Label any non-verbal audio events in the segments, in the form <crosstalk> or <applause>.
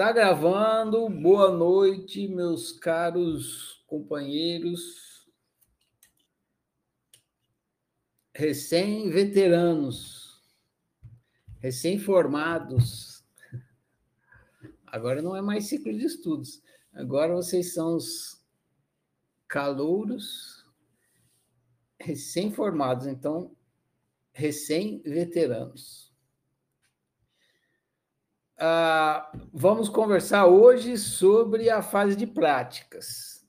Está gravando. Boa noite, meus caros companheiros recém-veteranos, recém-formados. Agora não é mais ciclo de estudos. Agora vocês são os calouros recém-formados, então recém-veteranos. Ah, vamos conversar hoje sobre a fase de práticas.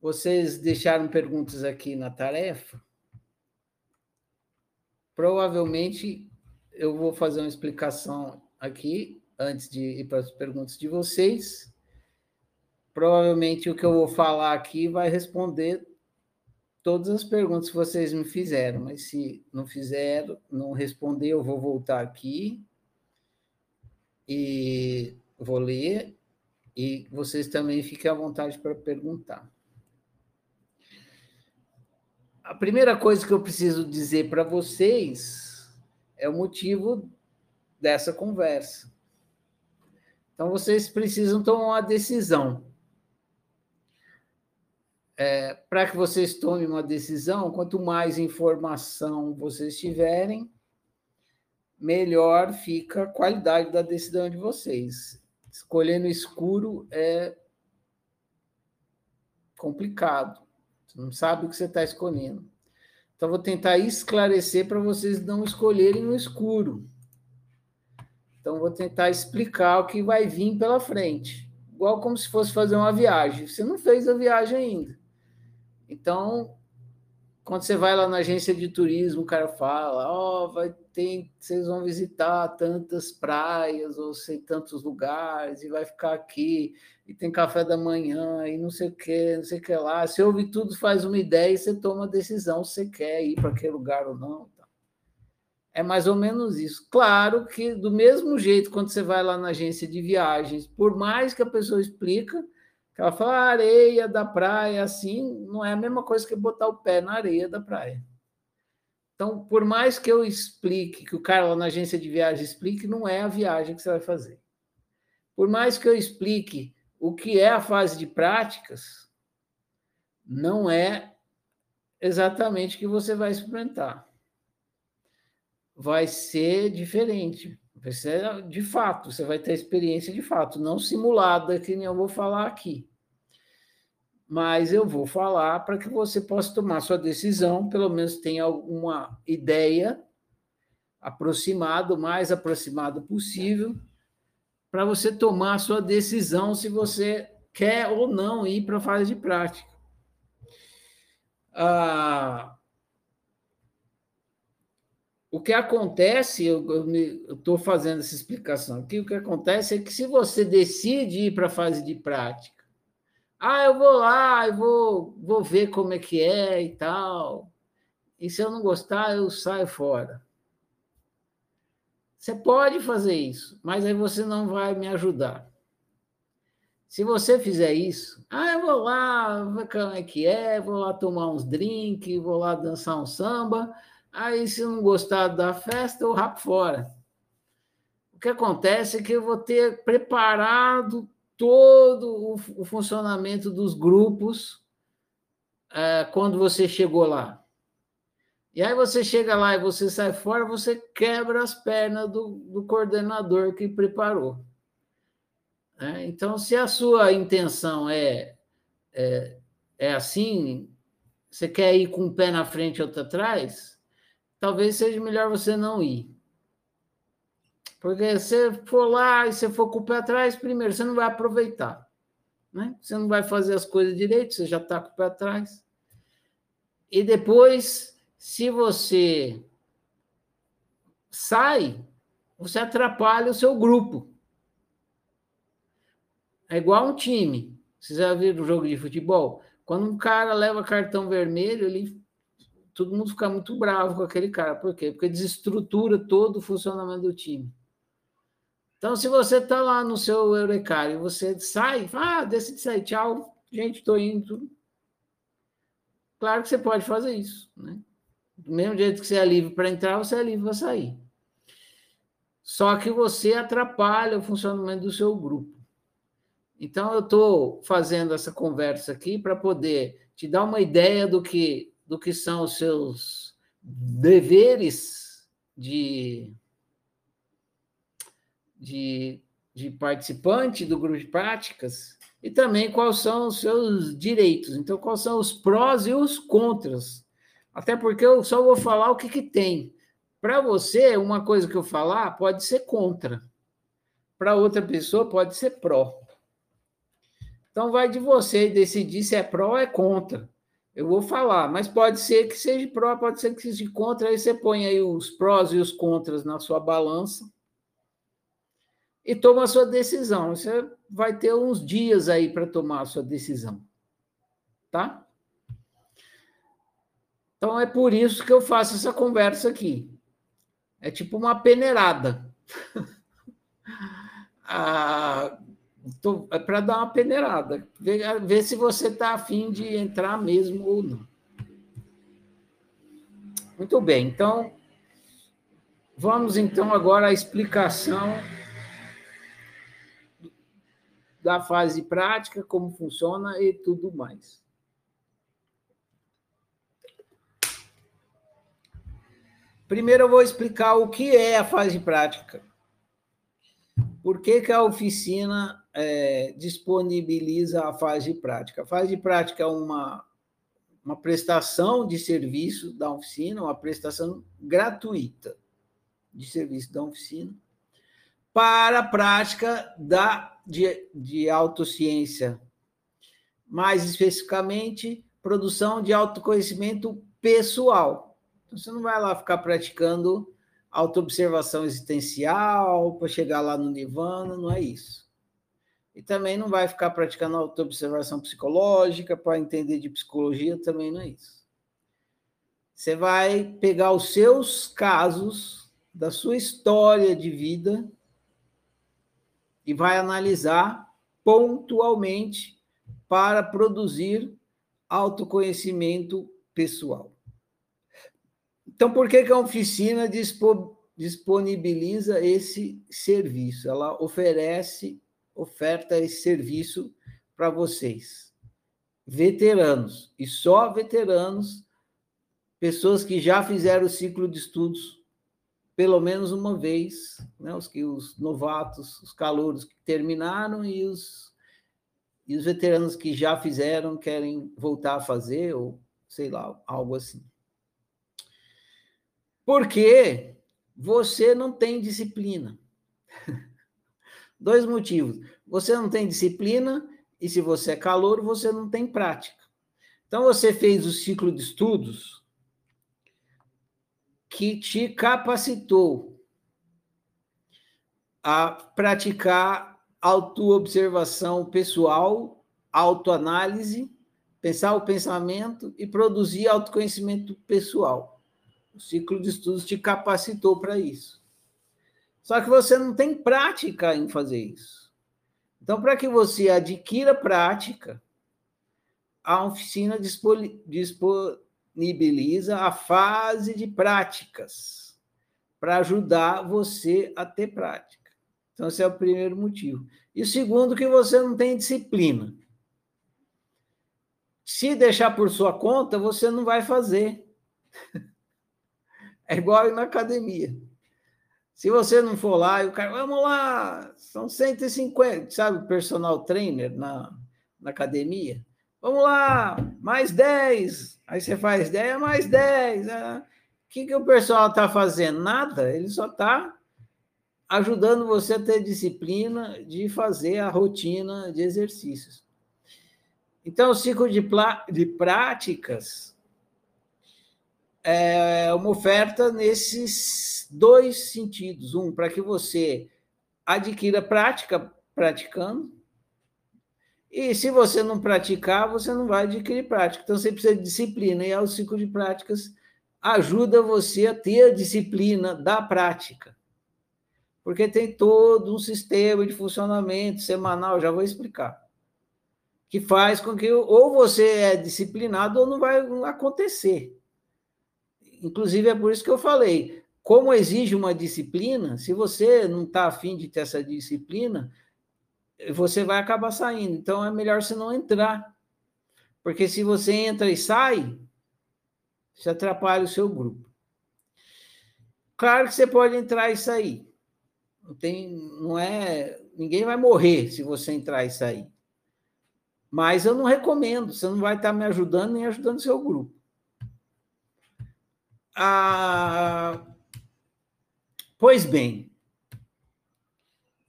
Vocês deixaram perguntas aqui na tarefa. Provavelmente eu vou fazer uma explicação aqui antes de ir para as perguntas de vocês. Provavelmente o que eu vou falar aqui vai responder todas as perguntas que vocês me fizeram, mas se não fizeram, não responder, eu vou voltar aqui e vou ler e vocês também fiquem à vontade para perguntar. A primeira coisa que eu preciso dizer para vocês é o motivo dessa conversa. Então, vocês precisam tomar uma decisão. É, para que vocês tomem uma decisão, quanto mais informação vocês tiverem, melhor fica a qualidade da decisão de vocês. Escolher no escuro é complicado. Você não sabe o que você está escolhendo. Então, vou tentar esclarecer para vocês não escolherem no escuro. Então, vou tentar explicar o que vai vir pela frente. Igual como se fosse fazer uma viagem. Você não fez a viagem ainda. Então, quando você vai lá na agência de turismo, o cara fala, ó, oh, vai ter, vocês vão visitar tantas praias ou sei tantos lugares e vai ficar aqui e tem café da manhã e não sei o que, não sei o que lá. Você ouve tudo, faz uma ideia e você toma a decisão se quer ir para aquele lugar ou não. É mais ou menos isso. Claro que do mesmo jeito quando você vai lá na agência de viagens, por mais que a pessoa explica, ela fala, areia da praia, assim, não é a mesma coisa que botar o pé na areia da praia. Então, por mais que eu explique, que o cara lá na agência de viagem explique, não é a viagem que você vai fazer. Por mais que eu explique o que é a fase de práticas, não é exatamente o que você vai experimentar. Vai ser diferente. Vai ser de fato, você vai ter experiência de fato, não simulada, que nem eu vou falar aqui. Mas eu vou falar para que você possa tomar sua decisão, pelo menos tenha alguma ideia aproximada, o mais aproximado possível, para você tomar sua decisão se você quer ou não ir para a fase de prática. Ah, o que acontece, eu estou fazendo essa explicação aqui, o que acontece é que se você decide ir para a fase de prática, ah, eu vou lá, eu vou, vou ver como é que é e tal, e se eu não gostar, eu saio fora. Você pode fazer isso, mas aí você não vai me ajudar. Se você fizer isso, ah, eu vou lá, ver como é que é, vou lá tomar uns drinks, vou lá dançar um samba, Aí, se não gostar da festa, eu rapo fora. O que acontece é que eu vou ter preparado todo o, funcionamento dos grupos é, quando você chegou lá. E aí você chega lá e você sai fora, você quebra as pernas do, do coordenador que preparou. É, então, se a sua intenção é, é, é assim, você quer ir com um pé na frente e outro atrás, talvez seja melhor você não ir. Porque se for lá e você for com o pé atrás, primeiro, você não vai aproveitar. Né? Você não vai fazer as coisas direito, você já está com o pé atrás. E depois, se você sai, você atrapalha o seu grupo. É igual um time. Vocês já viram o jogo de futebol? Quando um cara leva cartão vermelho, ele todo mundo fica muito bravo com aquele cara. Por quê? Porque desestrutura todo o funcionamento do time. Então, se você está lá no seu Eurecário você sai, ah, decide sair, tchau, gente, estou indo. Claro que você pode fazer isso. Né? Do mesmo jeito que você é livre para entrar, você é livre para sair. só que você atrapalha o funcionamento do seu grupo. Então, eu estou fazendo essa conversa aqui para poder te dar uma ideia do que, do que são os seus deveres de, de, de participante do grupo de práticas e também quais são os seus direitos. Então, quais são os prós e os contras. Até porque eu só vou falar o que, que tem. Para você, uma coisa que eu falar pode ser contra. Para outra pessoa, pode ser pró. Então, vai de você decidir se é pró ou é contra. Eu vou falar, mas pode ser que seja pró, pode ser que seja contra. Aí você põe aí os prós e os contras na sua balança e toma a sua decisão. Você vai ter uns dias aí para tomar a sua decisão. Tá? Então é por isso que eu faço essa conversa aqui. É tipo uma peneirada. <laughs> ah, é para dar uma peneirada. Ver, ver se você está afim de entrar mesmo ou não. Muito bem, então vamos então agora à explicação da fase prática, como funciona e tudo mais. Primeiro eu vou explicar o que é a fase prática. Por que, que a oficina é, disponibiliza a fase prática? A fase prática é uma, uma prestação de serviço da oficina, uma prestação gratuita de serviço da oficina, para a prática da, de, de autociência. Mais especificamente, produção de autoconhecimento pessoal. Então, você não vai lá ficar praticando autoobservação existencial para chegar lá no nirvana, não é isso. E também não vai ficar praticando autoobservação psicológica para entender de psicologia, também não é isso. Você vai pegar os seus casos da sua história de vida e vai analisar pontualmente para produzir autoconhecimento pessoal. Então, por que, que a oficina disponibiliza esse serviço? Ela oferece, oferta esse serviço para vocês, veteranos, e só veteranos, pessoas que já fizeram o ciclo de estudos pelo menos uma vez, né? os que os novatos, os calouros que terminaram e os e os veteranos que já fizeram querem voltar a fazer ou sei lá, algo assim. Porque você não tem disciplina. <laughs> Dois motivos. Você não tem disciplina e se você é calor, você não tem prática. Então você fez o ciclo de estudos que te capacitou a praticar autoobservação pessoal, autoanálise, pensar o pensamento e produzir autoconhecimento pessoal. O ciclo de estudos te capacitou para isso. Só que você não tem prática em fazer isso. Então, para que você adquira prática, a oficina disponibiliza disponibiliza a fase de práticas para ajudar você a ter prática. Então, esse é o primeiro motivo. E o segundo, que você não tem disciplina. Se deixar por sua conta, você não vai fazer. <laughs> É igual na academia. Se você não for lá, e o cara, vamos lá, são 150, sabe, personal trainer na, na academia? Vamos lá, mais 10. Aí você faz 10, mais 10. Né? O que, que o pessoal está fazendo? Nada, ele só está ajudando você a ter disciplina de fazer a rotina de exercícios. Então, o ciclo de, de práticas é uma oferta nesses dois sentidos. Um, para que você adquira prática praticando, e se você não praticar, você não vai adquirir prática. Então, você precisa de disciplina. E o ciclo de práticas ajuda você a ter a disciplina da prática. Porque tem todo um sistema de funcionamento semanal, já vou explicar, que faz com que ou você é disciplinado ou não vai acontecer. Inclusive, é por isso que eu falei, como exige uma disciplina, se você não está afim de ter essa disciplina, você vai acabar saindo. Então é melhor você não entrar. Porque se você entra e sai, você atrapalha o seu grupo. Claro que você pode entrar e sair. Não tem, não é, ninguém vai morrer se você entrar e sair. Mas eu não recomendo, você não vai estar me ajudando nem ajudando seu grupo. Ah, Pois bem,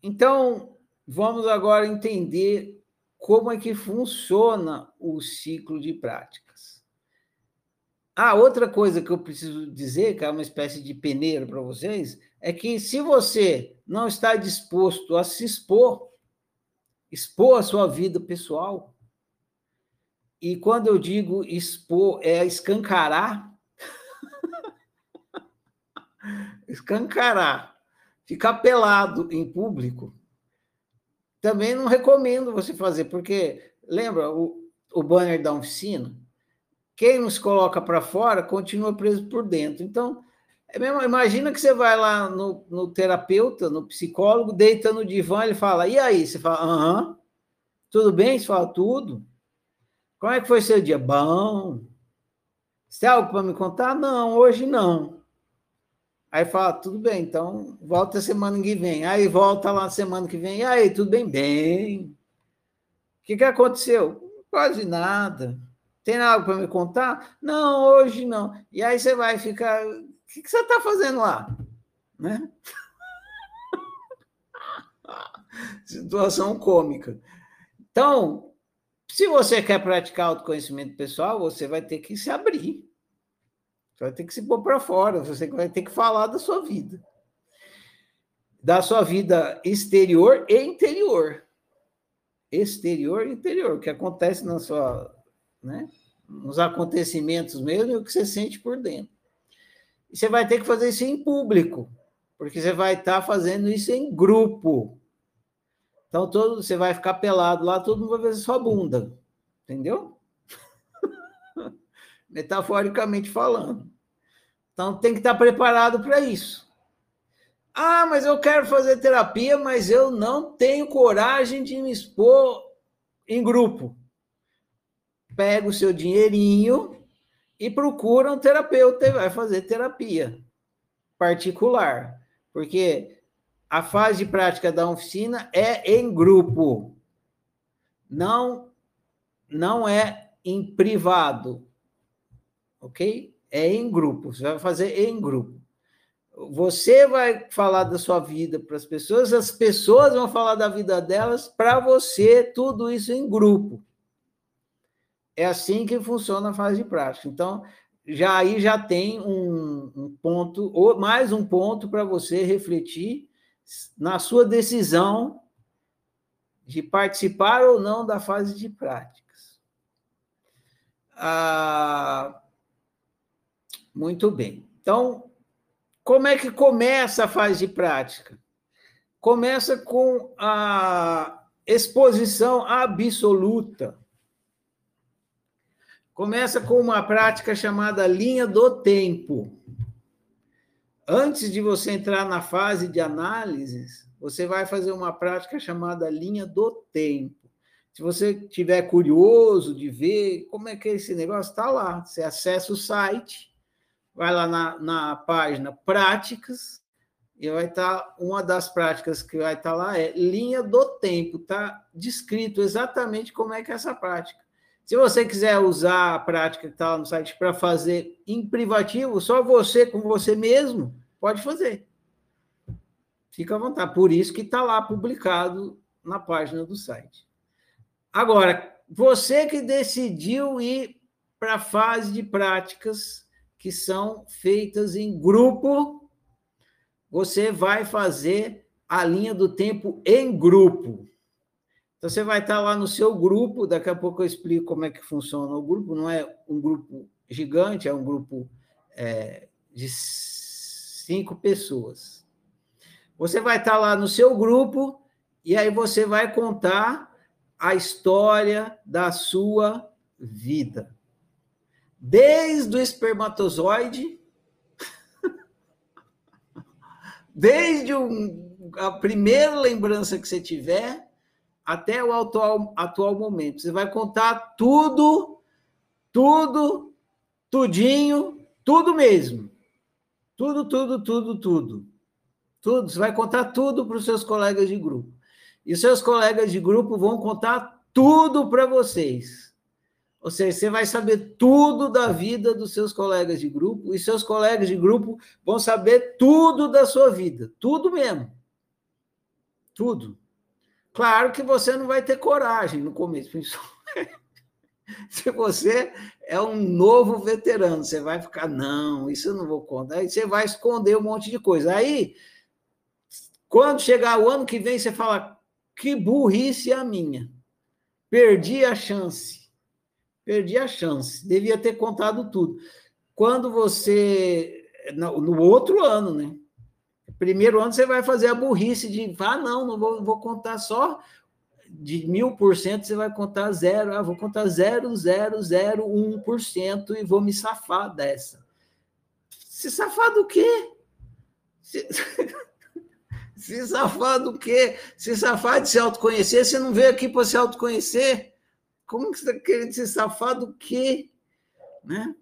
então vamos agora entender como é que funciona o ciclo de práticas. Ah, outra coisa que eu preciso dizer, que é uma espécie de peneiro para vocês, é que se você não está disposto a se expor, expor a sua vida pessoal, e quando eu digo expor, é escancarar, <laughs> escancarar, ficar pelado em público, também não recomendo você fazer, porque lembra o, o banner da oficina? Quem nos coloca para fora continua preso por dentro. Então, é mesmo, imagina que você vai lá no, no, terapeuta, no psicólogo, deita no divã, ele fala, e aí? Você fala, aham, tudo bem? Você fala, tudo. Como é que foi seu dia? Bom. Você tem algo para me contar? Não, hoje não. Aí fala, tudo bem, então volta semana que vem. Aí volta lá semana que vem. E aí, tudo bem? Bem. O que, que aconteceu? Quase nada. Tem algo para me contar? Não, hoje não. E aí você vai ficar. O que, que você está fazendo lá? Né? <laughs> Situação cômica. Então, se você quer praticar autoconhecimento pessoal, você vai ter que se abrir. Você vai ter que se pôr para fora, você vai ter que falar da sua vida. Da sua vida exterior e interior. Exterior e interior, o que acontece na sua, né, nos acontecimentos mesmo e o que você sente por dentro. E você vai ter que fazer isso em público, porque você vai estar fazendo isso em grupo. Então, todo, você vai ficar pelado lá, todo mundo vai ver sua bunda. Entendeu? Metaforicamente falando. Então tem que estar preparado para isso. Ah, mas eu quero fazer terapia, mas eu não tenho coragem de me expor em grupo. Pega o seu dinheirinho e procura um terapeuta e vai fazer terapia particular. Porque a fase de prática da oficina é em grupo. Não não é em privado ok? É em grupo, você vai fazer em grupo. Você vai falar da sua vida para as pessoas, as pessoas vão falar da vida delas para você, tudo isso em grupo. É assim que funciona a fase de prática. Então, já aí já tem um, um ponto, ou mais um ponto para você refletir na sua decisão de participar ou não da fase de práticas. Ah, muito bem. Então, como é que começa a fase de prática? Começa com a exposição absoluta. Começa com uma prática chamada linha do tempo. Antes de você entrar na fase de análises, você vai fazer uma prática chamada linha do tempo. Se você tiver curioso de ver como é que é esse negócio, está lá. Você acessa o site vai lá na, na página práticas e vai estar tá, uma das práticas que vai estar tá lá é linha do tempo, está descrito exatamente como é que é essa prática. Se você quiser usar a prática que está lá no site para fazer em privativo, só você com você mesmo pode fazer. Fica à vontade. Por isso que está lá publicado na página do site. Agora, você que decidiu ir para a fase de práticas que são feitas em grupo, você vai fazer a linha do tempo em grupo. Então, você vai estar lá no seu grupo, daqui a pouco eu explico como é que funciona o grupo, não é um grupo gigante, é um grupo é, de cinco pessoas. Você vai estar lá no seu grupo e aí você vai contar a história da sua vida desde o espermatozoide <laughs> desde um, a primeira lembrança que você tiver até o atual, atual momento. Você vai contar tudo, tudo, tudinho, tudo mesmo. Tudo, tudo, tudo, tudo. Tudo. Você vai contar tudo para os seus colegas de grupo. E seus colegas de grupo vão contar tudo para vocês. Ou seja, você vai saber tudo da vida dos seus colegas de grupo, e seus colegas de grupo vão saber tudo da sua vida. Tudo mesmo. Tudo. Claro que você não vai ter coragem no começo. <laughs> Se você é um novo veterano, você vai ficar, não, isso eu não vou contar. Aí você vai esconder um monte de coisa. Aí, quando chegar o ano que vem, você fala, que burrice a minha. Perdi a chance. Perdi a chance. Devia ter contado tudo. Quando você. No outro ano, né? Primeiro ano você vai fazer a burrice de, ah, não, não vou, vou contar só de mil por cento, você vai contar zero, ah, vou contar zero, zero, zero, um por cento e vou me safar dessa. Se safar do quê? Se, <laughs> se safar do quê? Se safar de se autoconhecer, você não veio aqui para se autoconhecer? Como que você está querendo se safar do quê? Né?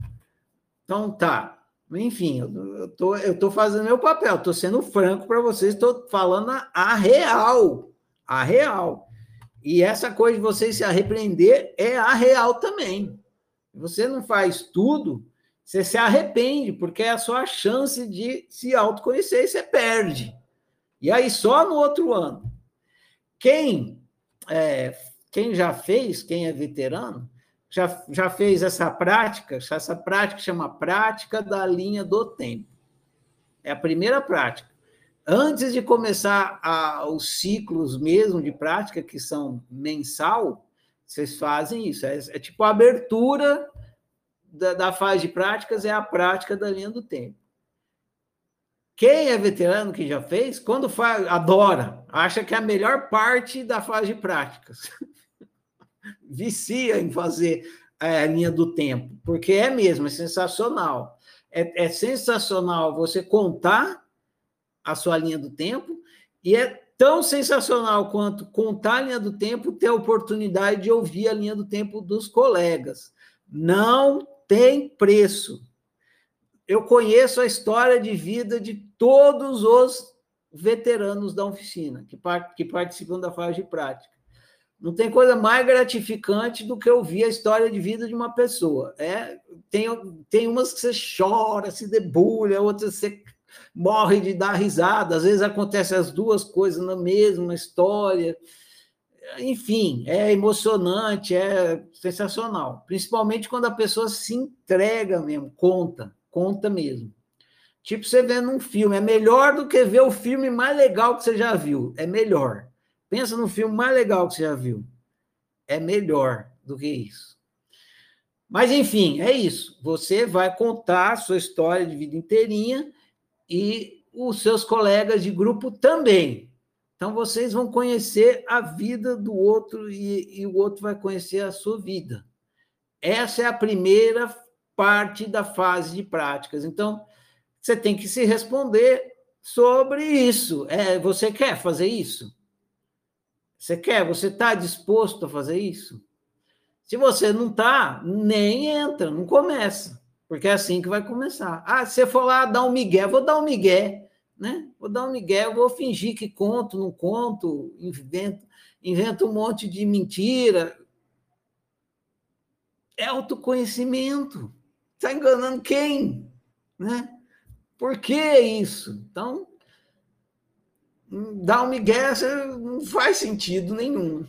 Então tá. Enfim, eu tô, eu tô fazendo meu papel, estou sendo franco para vocês, estou falando a, a, real, a real. E essa coisa de vocês se arrepender é a real também. Você não faz tudo, você se arrepende, porque é a sua chance de se autoconhecer e você perde. E aí, só no outro ano. Quem, é, quem já fez, quem é veterano, já, já fez essa prática, essa prática chama prática da linha do tempo. É a primeira prática. Antes de começar a, os ciclos mesmo de prática, que são mensal, vocês fazem isso. É, é tipo a abertura da, da fase de práticas, é a prática da linha do tempo. Quem é veterano que já fez, quando faz, adora, acha que é a melhor parte da fase de práticas. <laughs> vicia em fazer é, a linha do tempo, porque é mesmo, é sensacional. É, é sensacional você contar a sua linha do tempo, e é tão sensacional quanto contar a linha do tempo, ter a oportunidade de ouvir a linha do tempo dos colegas. Não tem preço. Eu conheço a história de vida de todos os veteranos da oficina que, que participam da fase de prática. Não tem coisa mais gratificante do que ouvir a história de vida de uma pessoa. É, tem, tem umas que você chora, se debulha, outras você morre de dar risada. Às vezes acontecem as duas coisas na mesma história. Enfim, é emocionante, é sensacional. Principalmente quando a pessoa se entrega mesmo, conta, conta mesmo. Tipo você vendo um filme, é melhor do que ver o filme mais legal que você já viu. É melhor. Pensa no filme mais legal que você já viu. É melhor do que isso. Mas, enfim, é isso. Você vai contar a sua história de vida inteirinha e os seus colegas de grupo também. Então, vocês vão conhecer a vida do outro e, e o outro vai conhecer a sua vida. Essa é a primeira parte da fase de práticas. Então, você tem que se responder sobre isso. É, você quer fazer isso? Você quer? Você está disposto a fazer isso? Se você não está, nem entra, não começa, porque é assim que vai começar. Ah, se você for lá dar um migué, vou dar um migué, né? Vou dar um migué, vou fingir que conto, não conto, invento, invento um monte de mentira. É autoconhecimento. Está enganando quem? Né? Por que isso? Então, dar um migué não faz sentido nenhum.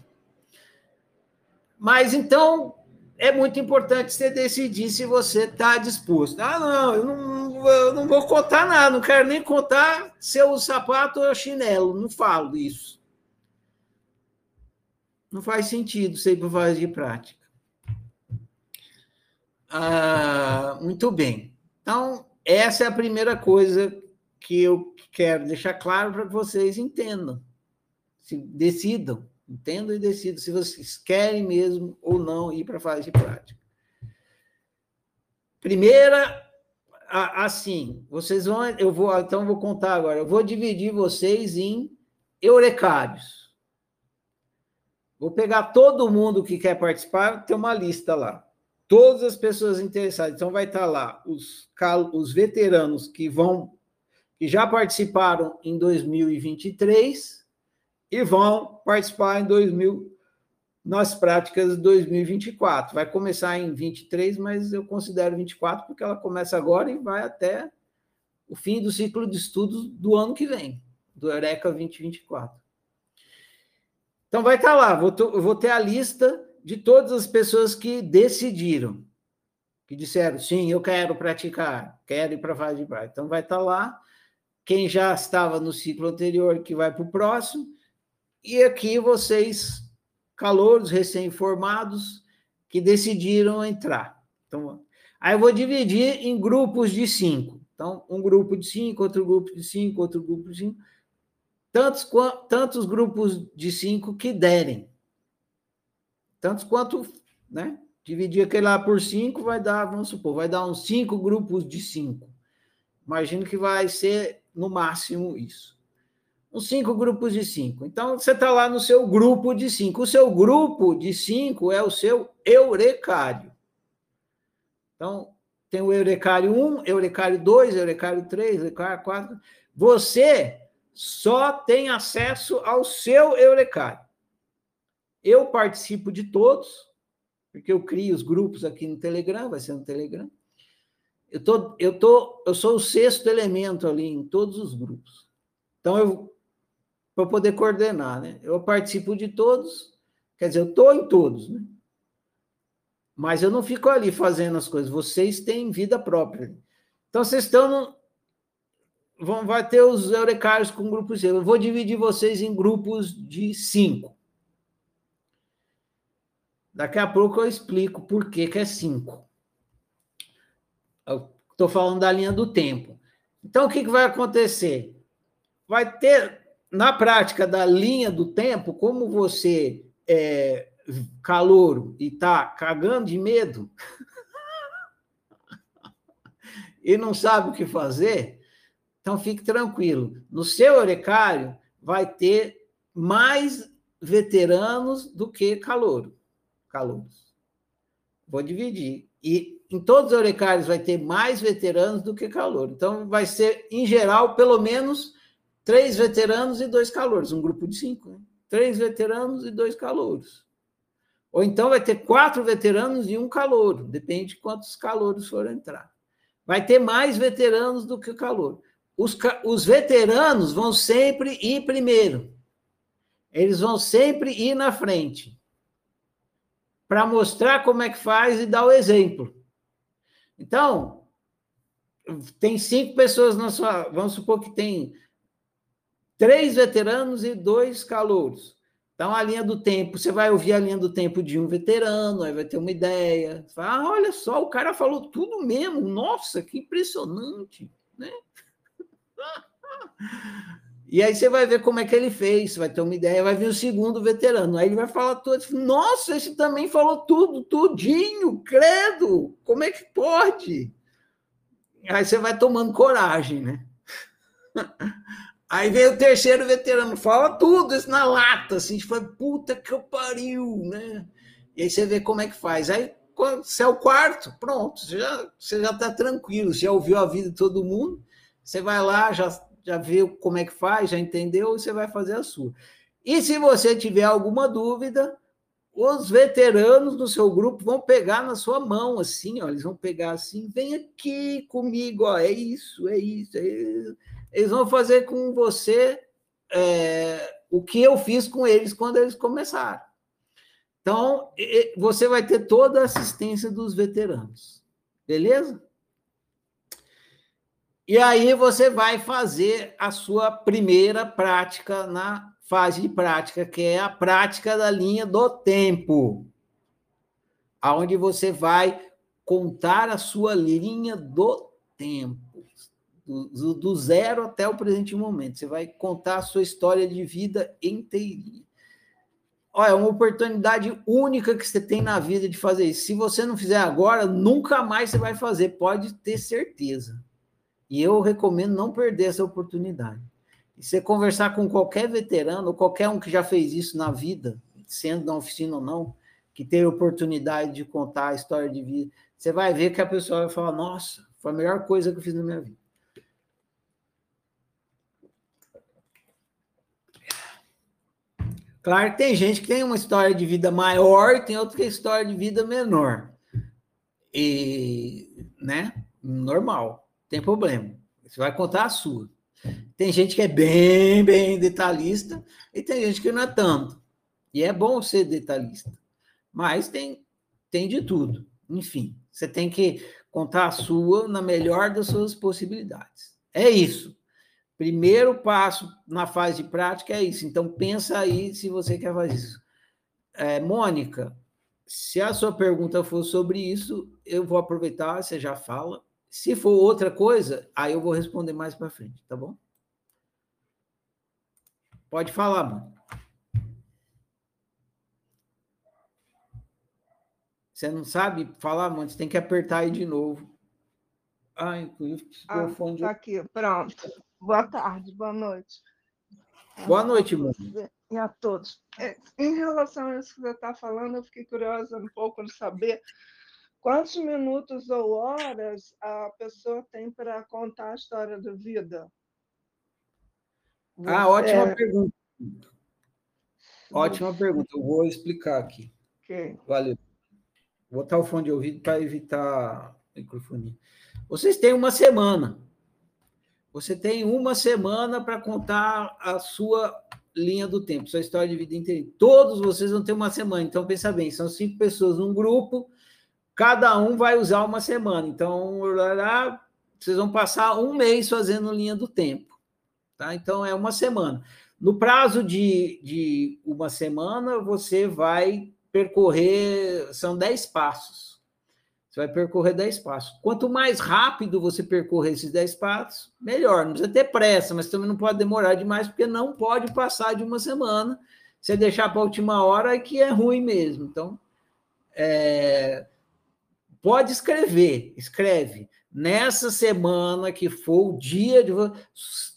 Mas então é muito importante você decidir se você está disposto. Ah, não eu, não, eu não vou contar nada, não quero nem contar se eu uso sapato ou chinelo, não falo isso. Não faz sentido ser para fazer de prática. Ah, muito bem. Então, essa é a primeira coisa que eu quero deixar claro para que vocês entendam, se decidam, entendam e decidam se vocês querem mesmo ou não ir para a fase de prática. Primeira, assim, vocês vão, eu vou, então vou contar agora. Eu vou dividir vocês em eurecários. Vou pegar todo mundo que quer participar, tem uma lista lá. Todas as pessoas interessadas. Então vai estar lá os, os veteranos que vão que já participaram em 2023 e vão participar em 2000 nas práticas de 2024. Vai começar em 23, mas eu considero 24 porque ela começa agora e vai até o fim do ciclo de estudos do ano que vem, do Eureka 2024. Então vai estar lá, vou, ter a lista de todas as pessoas que decidiram, que disseram, sim, eu quero praticar, quero ir para a fase de prática. Então vai estar lá quem já estava no ciclo anterior que vai para o próximo, e aqui vocês, calouros recém-formados, que decidiram entrar. Então, aí eu vou dividir em grupos de cinco. Então, um grupo de cinco, outro grupo de cinco, outro grupo de cinco. Tantos, tantos grupos de cinco que derem. Tantos quanto, né? Dividir aquele lá por cinco vai dar, vamos supor, vai dar uns cinco grupos de cinco. Imagino que vai ser no máximo isso. Uns cinco grupos de cinco. Então, você está lá no seu grupo de cinco. O seu grupo de cinco é o seu eurecário. Então, tem o eurecário 1, eurecário 2, eurecário 3, eurecário 4. Você só tem acesso ao seu eurecário. Eu participo de todos, porque eu crio os grupos aqui no Telegram, vai ser no Telegram. Eu, tô, eu, tô, eu sou o sexto elemento ali em todos os grupos. Então, eu para poder coordenar, né? Eu participo de todos, quer dizer, eu estou em todos, né? Mas eu não fico ali fazendo as coisas, vocês têm vida própria. Então, vocês estão no, vão, vai ter os eurecários com grupos. Eu vou dividir vocês em grupos de cinco. Daqui a pouco eu explico por que, que é cinco. Estou falando da linha do tempo. Então, o que, que vai acontecer? Vai ter, na prática da linha do tempo, como você é calouro e está cagando de medo <laughs> e não sabe o que fazer, então fique tranquilo. No seu orecário vai ter mais veteranos do que calouro, calouros. Vou dividir. E em todos os orecários vai ter mais veteranos do que calor. Então, vai ser, em geral, pelo menos três veteranos e dois calouros, um grupo de cinco. Né? Três veteranos e dois calouros. Ou então vai ter quatro veteranos e um calouro, depende de quantos calouros forem entrar. Vai ter mais veteranos do que calor. Os, os veteranos vão sempre ir primeiro. Eles vão sempre ir na frente. Para mostrar como é que faz e dar o exemplo. Então, tem cinco pessoas na sua. Vamos supor que tem três veteranos e dois calouros. Então, a linha do tempo, você vai ouvir a linha do tempo de um veterano, aí vai ter uma ideia. Você fala, ah, olha só, o cara falou tudo mesmo. Nossa, que impressionante, né? <laughs> E aí você vai ver como é que ele fez, vai ter uma ideia, vai vir o segundo veterano, aí ele vai falar tudo, nossa, esse também falou tudo, tudinho, credo, como é que pode? Aí você vai tomando coragem, né? <laughs> Aí vem o terceiro veterano, fala tudo isso na lata, assim, foi puta que eu pariu, né? E aí você vê como é que faz. Aí, você é o quarto, pronto, você já, você já tá tranquilo, já ouviu a vida de todo mundo, você vai lá, já já viu como é que faz, já entendeu, você vai fazer a sua. E se você tiver alguma dúvida, os veteranos do seu grupo vão pegar na sua mão, assim, ó, eles vão pegar assim, vem aqui comigo, ó, é isso, é isso, é isso. Eles vão fazer com você é, o que eu fiz com eles quando eles começaram. Então, você vai ter toda a assistência dos veteranos, beleza? E aí você vai fazer a sua primeira prática na fase de prática, que é a prática da linha do tempo, aonde você vai contar a sua linha do tempo, do, do zero até o presente momento. Você vai contar a sua história de vida inteirinha. Olha, é uma oportunidade única que você tem na vida de fazer isso. Se você não fizer agora, nunca mais você vai fazer, pode ter certeza. E eu recomendo não perder essa oportunidade. E você conversar com qualquer veterano, qualquer um que já fez isso na vida, sendo na oficina ou não, que teve oportunidade de contar a história de vida, você vai ver que a pessoa vai falar: Nossa, foi a melhor coisa que eu fiz na minha vida. Claro que tem gente que tem uma história de vida maior e tem outra que tem história de vida menor. E, né? Normal, tem problema. Você vai contar a sua. Tem gente que é bem, bem detalhista e tem gente que não é tanto. E é bom ser detalhista. Mas tem, tem de tudo. Enfim, você tem que contar a sua na melhor das suas possibilidades. É isso. Primeiro passo na fase de prática é isso. Então, pensa aí se você quer fazer isso. É, Mônica, se a sua pergunta for sobre isso, eu vou aproveitar, você já fala. Se for outra coisa, aí eu vou responder mais para frente, tá bom? Pode falar, mano. Você não sabe falar, mano? Você tem que apertar aí de novo. Ah, inclusive, ah, fone tá aqui, pronto. Boa tarde, boa noite. Boa noite, mano. E a todos. É, em relação a isso que você está falando, eu fiquei curiosa um pouco de saber quantos minutos ou horas a pessoa tem para contar a história da vida. Ah, ótima é... pergunta. Ótima pergunta. Eu vou explicar aqui. Okay. Valeu. Vou botar o fone de ouvido para evitar microfonia. Vocês têm uma semana. Você tem uma semana para contar a sua linha do tempo, sua história de vida inteira. Todos vocês vão ter uma semana. Então, pensa bem, são cinco pessoas num grupo, cada um vai usar uma semana. Então, vocês vão passar um mês fazendo linha do tempo. Tá? Então, é uma semana. No prazo de, de uma semana, você vai percorrer, são dez passos. Você vai percorrer 10 passos. Quanto mais rápido você percorrer esses 10 passos, melhor. Não precisa ter pressa, mas também não pode demorar demais, porque não pode passar de uma semana. Você deixar para a última hora é que é ruim mesmo. Então, é... pode escrever, escreve nessa semana que for o dia de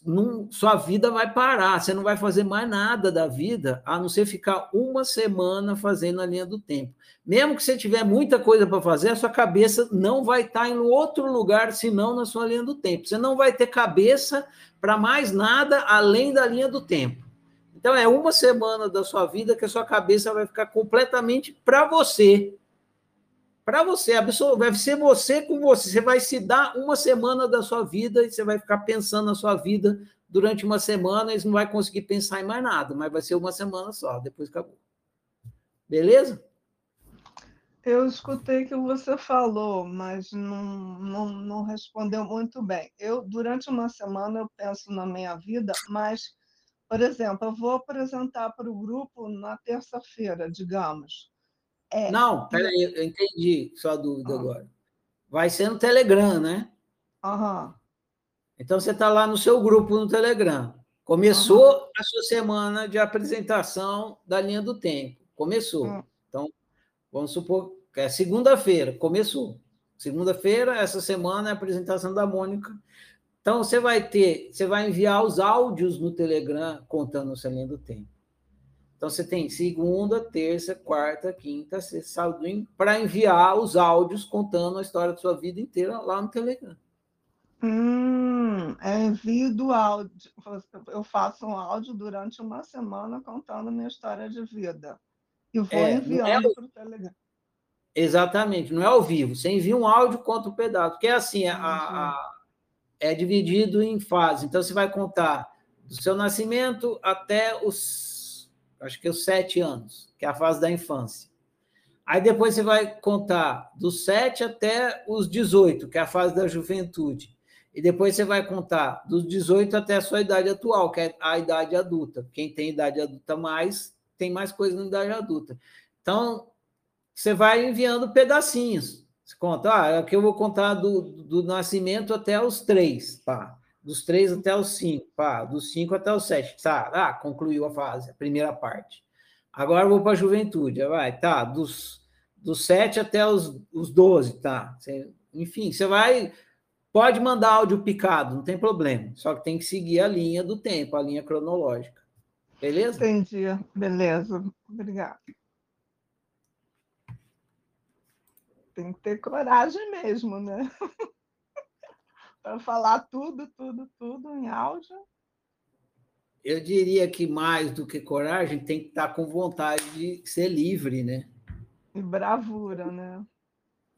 não, sua vida vai parar, você não vai fazer mais nada da vida, a não ser ficar uma semana fazendo a linha do tempo. Mesmo que você tiver muita coisa para fazer, a sua cabeça não vai estar em outro lugar senão na sua linha do tempo. Você não vai ter cabeça para mais nada além da linha do tempo. Então é uma semana da sua vida que a sua cabeça vai ficar completamente para você para você, vai ser você com você. Você vai se dar uma semana da sua vida e você vai ficar pensando na sua vida durante uma semana e não vai conseguir pensar em mais nada, mas vai ser uma semana só, depois acabou. Beleza? Eu escutei que você falou, mas não, não, não respondeu muito bem. Eu, durante uma semana, eu penso na minha vida, mas, por exemplo, eu vou apresentar para o grupo na terça-feira, digamos. É. Não, peraí, eu entendi sua dúvida ah. agora. Vai ser no Telegram, né? Aham. Então você está lá no seu grupo no Telegram. Começou Aham. a sua semana de apresentação da linha do tempo. Começou. Hum. Então, vamos supor que é segunda-feira, começou. Segunda-feira, essa semana, é a apresentação da Mônica. Então, você vai ter, você vai enviar os áudios no Telegram contando essa linha do tempo. Então você tem segunda, terça, quarta, quinta, sexta, sábado, para enviar os áudios contando a história da sua vida inteira lá no Telegram. Hum, é envio do áudio. Eu faço um áudio durante uma semana contando a minha história de vida. E vou é, enviando é... para o Telegram. Exatamente, não é ao vivo. Você envia um áudio, conta um pedaço. Porque é assim, a, a, é dividido em fases. Então, você vai contar do seu nascimento até os acho que os sete anos, que é a fase da infância. Aí depois você vai contar dos sete até os 18, que é a fase da juventude. E depois você vai contar dos 18 até a sua idade atual, que é a idade adulta. Quem tem idade adulta mais, tem mais coisa na idade adulta. Então, você vai enviando pedacinhos. Você conta, ah, aqui eu vou contar do, do nascimento até os três, pá dos três até os cinco, pá, dos cinco até os sete, tá? Ah, concluiu a fase, a primeira parte. Agora vou para a juventude. Vai, tá, dos, dos 7 até os, os 12, tá? Você, enfim, você vai. Pode mandar áudio picado, não tem problema. Só que tem que seguir a linha do tempo, a linha cronológica. Beleza? Entendi. Beleza. Obrigada. Tem que ter coragem mesmo, né? <laughs> Para falar tudo, tudo, tudo em áudio. Eu diria que mais do que coragem, tem que estar com vontade de ser livre, né? E bravura, né?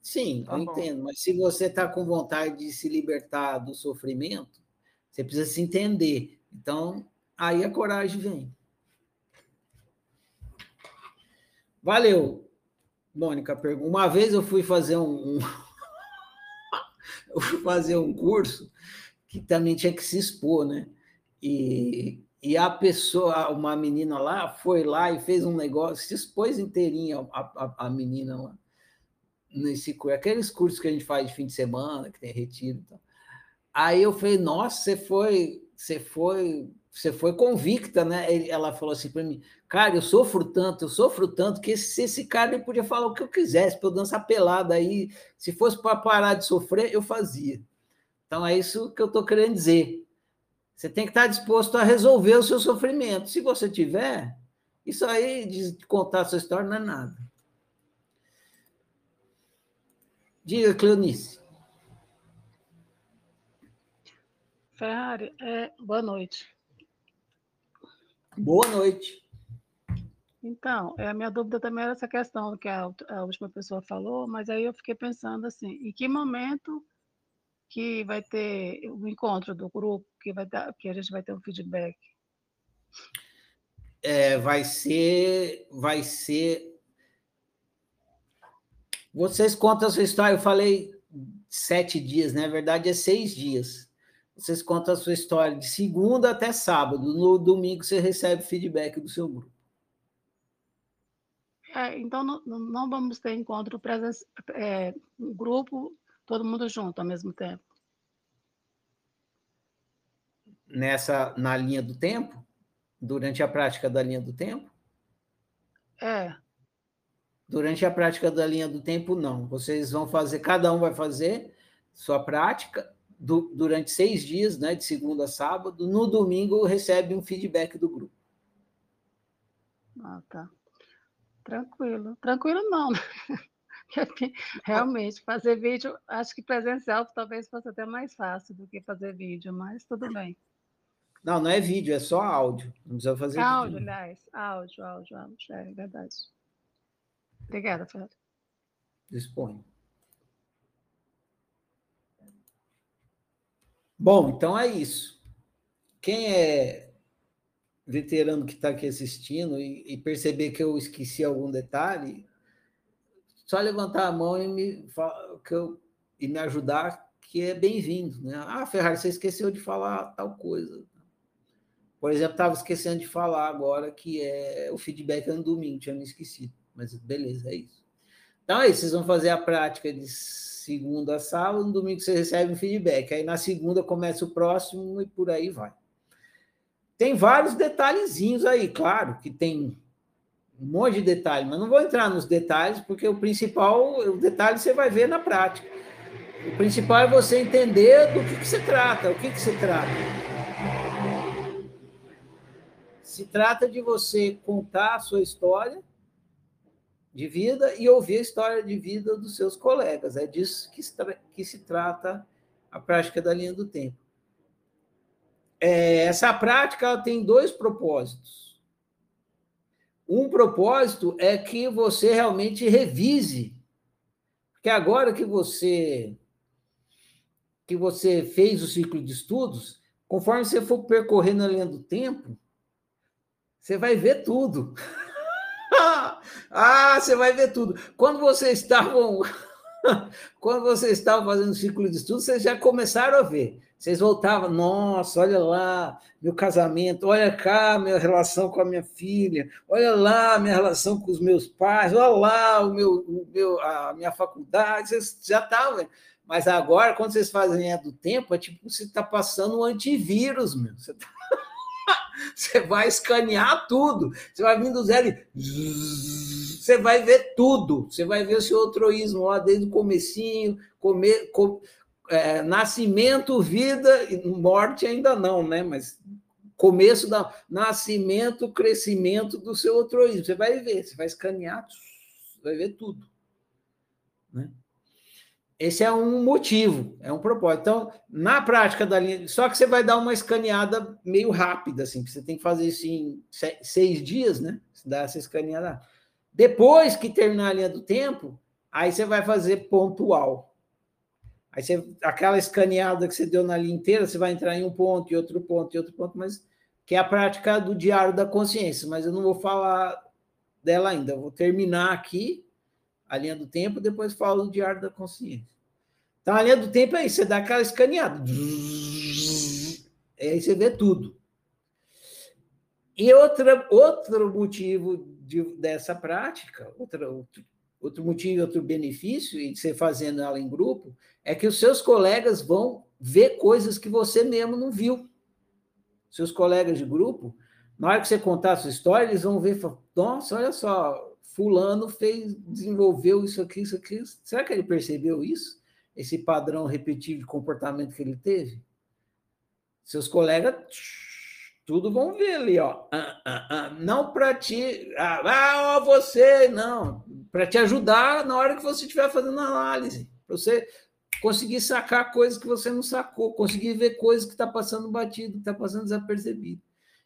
Sim, tá eu bom. entendo. Mas se você está com vontade de se libertar do sofrimento, você precisa se entender. Então, aí a coragem vem. Valeu, Mônica. Uma vez eu fui fazer um, um <laughs> eu fui fazer um curso que também tinha que se expor, né? E e a pessoa, uma menina lá, foi lá e fez um negócio, se expôs inteirinha a, a, a menina lá, nesse curso, aqueles cursos que a gente faz de fim de semana, que tem retiro. Então. Aí eu falei, nossa, você foi, você foi, você foi convicta, né? Ela falou assim para mim, cara, eu sofro tanto, eu sofro tanto, que se esse cara ele podia falar o que eu quisesse, para eu dançar pelada aí, se fosse para parar de sofrer, eu fazia. Então é isso que eu estou querendo dizer você tem que estar disposto a resolver o seu sofrimento. Se você tiver, isso aí de contar a sua história não é nada. Diga, Cleonice. Ferrari, é, boa noite. Boa noite. Então, é, a minha dúvida também era essa questão que a, a última pessoa falou, mas aí eu fiquei pensando assim, em que momento que vai ter o encontro do grupo, que, vai dar, que a gente vai ter um feedback? É, vai ser. Vai ser. Vocês contam a sua história. Eu falei sete dias, né? na verdade é seis dias. Vocês contam a sua história de segunda até sábado. No domingo você recebe feedback do seu grupo. É, então não, não, vamos ter encontro presencial, é, grupo todo mundo junto ao mesmo tempo. Nessa, na linha do tempo? Durante a prática da linha do tempo? É. Durante a prática da linha do tempo, não. Vocês vão fazer, cada um vai fazer sua prática do, durante seis dias, né, de segunda a sábado. No domingo, recebe um feedback do grupo. Ah, tá. Tranquilo. Tranquilo não, né? <laughs> Realmente, fazer vídeo, acho que presencial talvez fosse até mais fácil do que fazer vídeo, mas tudo bem. Não, não é vídeo, é só áudio. Não precisa fazer áudio, vídeo. aliás. Áudio, áudio, áudio. É verdade. Obrigada, Fred. Dispõe. Bom, então é isso. Quem é veterano que está aqui assistindo e, e perceber que eu esqueci algum detalhe, só levantar a mão e me, que eu, e me ajudar, que é bem-vindo. Né? Ah, Ferrari, você esqueceu de falar tal coisa. Por exemplo, estava esquecendo de falar agora que é o feedback no domingo, tinha me esquecido. Mas beleza, é isso. Então é isso, vocês vão fazer a prática de segunda sábado, domingo você recebe um feedback. Aí na segunda começa o próximo e por aí vai. Tem vários detalhezinhos aí, claro, que tem um monte de detalhe, mas não vou entrar nos detalhes, porque o principal, o detalhe você vai ver na prática. O principal é você entender do que, que se trata, o que, que se trata. Se trata de você contar a sua história de vida e ouvir a história de vida dos seus colegas. É disso que se, que se trata a prática da linha do tempo. É, essa prática tem dois propósitos. Um propósito é que você realmente revise. Porque agora que você que você fez o ciclo de estudos, conforme você for percorrendo a linha do tempo, você vai ver tudo. <laughs> <laughs> ah, você vai ver tudo. Quando vocês estavam <laughs> quando vocês estavam fazendo ciclo de estudos, vocês já começaram a ver. Vocês voltavam, nossa, olha lá, meu casamento, olha cá, minha relação com a minha filha, olha lá, minha relação com os meus pais, olha lá, o meu, o meu, a minha faculdade, vocês já estavam. Mas agora, quando vocês fazem a do tempo, é tipo você está passando um antivírus, meu. Você está <laughs> Você vai escanear tudo. Você vai vir do zero e você vai ver tudo. Você vai ver o seu outroísmo lá desde o comecinho, come, com, é, nascimento, vida, morte ainda não, né? Mas começo da nascimento, crescimento do seu outroísmo. Você vai ver, você vai escanear, vai ver tudo. Né? Esse é um motivo, é um propósito. Então, na prática da linha, só que você vai dar uma escaneada meio rápida, assim, que você tem que fazer isso em seis dias, né? Você dá essa escaneada. Depois que terminar a linha do tempo, aí você vai fazer pontual. Aí você, aquela escaneada que você deu na linha inteira, você vai entrar em um ponto, e outro ponto, e outro ponto, mas que é a prática do diário da consciência. Mas eu não vou falar dela ainda. Eu vou terminar aqui a linha do tempo, depois falo do diário da consciência. Então, a linha do tempo é isso, você dá aquela escaneada. Aí você vê tudo. E outra, outro motivo de, dessa prática, outra, outro, outro motivo, outro benefício de você fazendo ela em grupo, é que os seus colegas vão ver coisas que você mesmo não viu. Seus colegas de grupo, na hora que você contar a sua história, eles vão ver, nossa, olha só, fulano fez, desenvolveu isso aqui, isso aqui. Será que ele percebeu isso? Esse padrão repetitivo de comportamento que ele teve? Seus colegas tudo vão ver ali, ó. Ah, ah, ah. Não para te. Ah, você, não. Para te ajudar na hora que você estiver fazendo análise. Para você conseguir sacar coisas que você não sacou, conseguir ver coisas que está passando batido, que está passando desapercebido.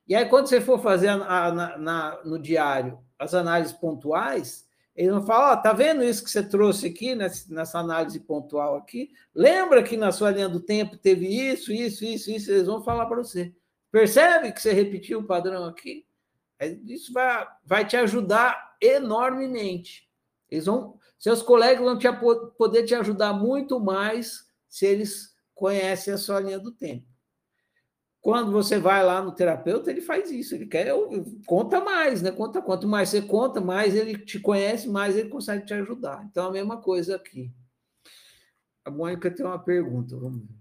E aí, quando você for fazer a, a, na, no diário as análises pontuais, eles vão falar: Ó, oh, tá vendo isso que você trouxe aqui nessa, análise pontual aqui? Lembra que na sua linha do tempo teve isso, isso, isso, isso? Eles vão falar para você. Percebe que você repetiu o padrão aqui? Isso vai, vai te ajudar enormemente. Eles vão, seus colegas vão te, poder te ajudar muito mais se eles conhecem a sua linha do tempo. Quando você vai lá no terapeuta, ele faz isso, ele quer, conta mais, né? Conta quanto mais você conta, mais ele te conhece, mais ele consegue te ajudar. Então a mesma coisa aqui. A Mônica tem uma pergunta, vamos ver.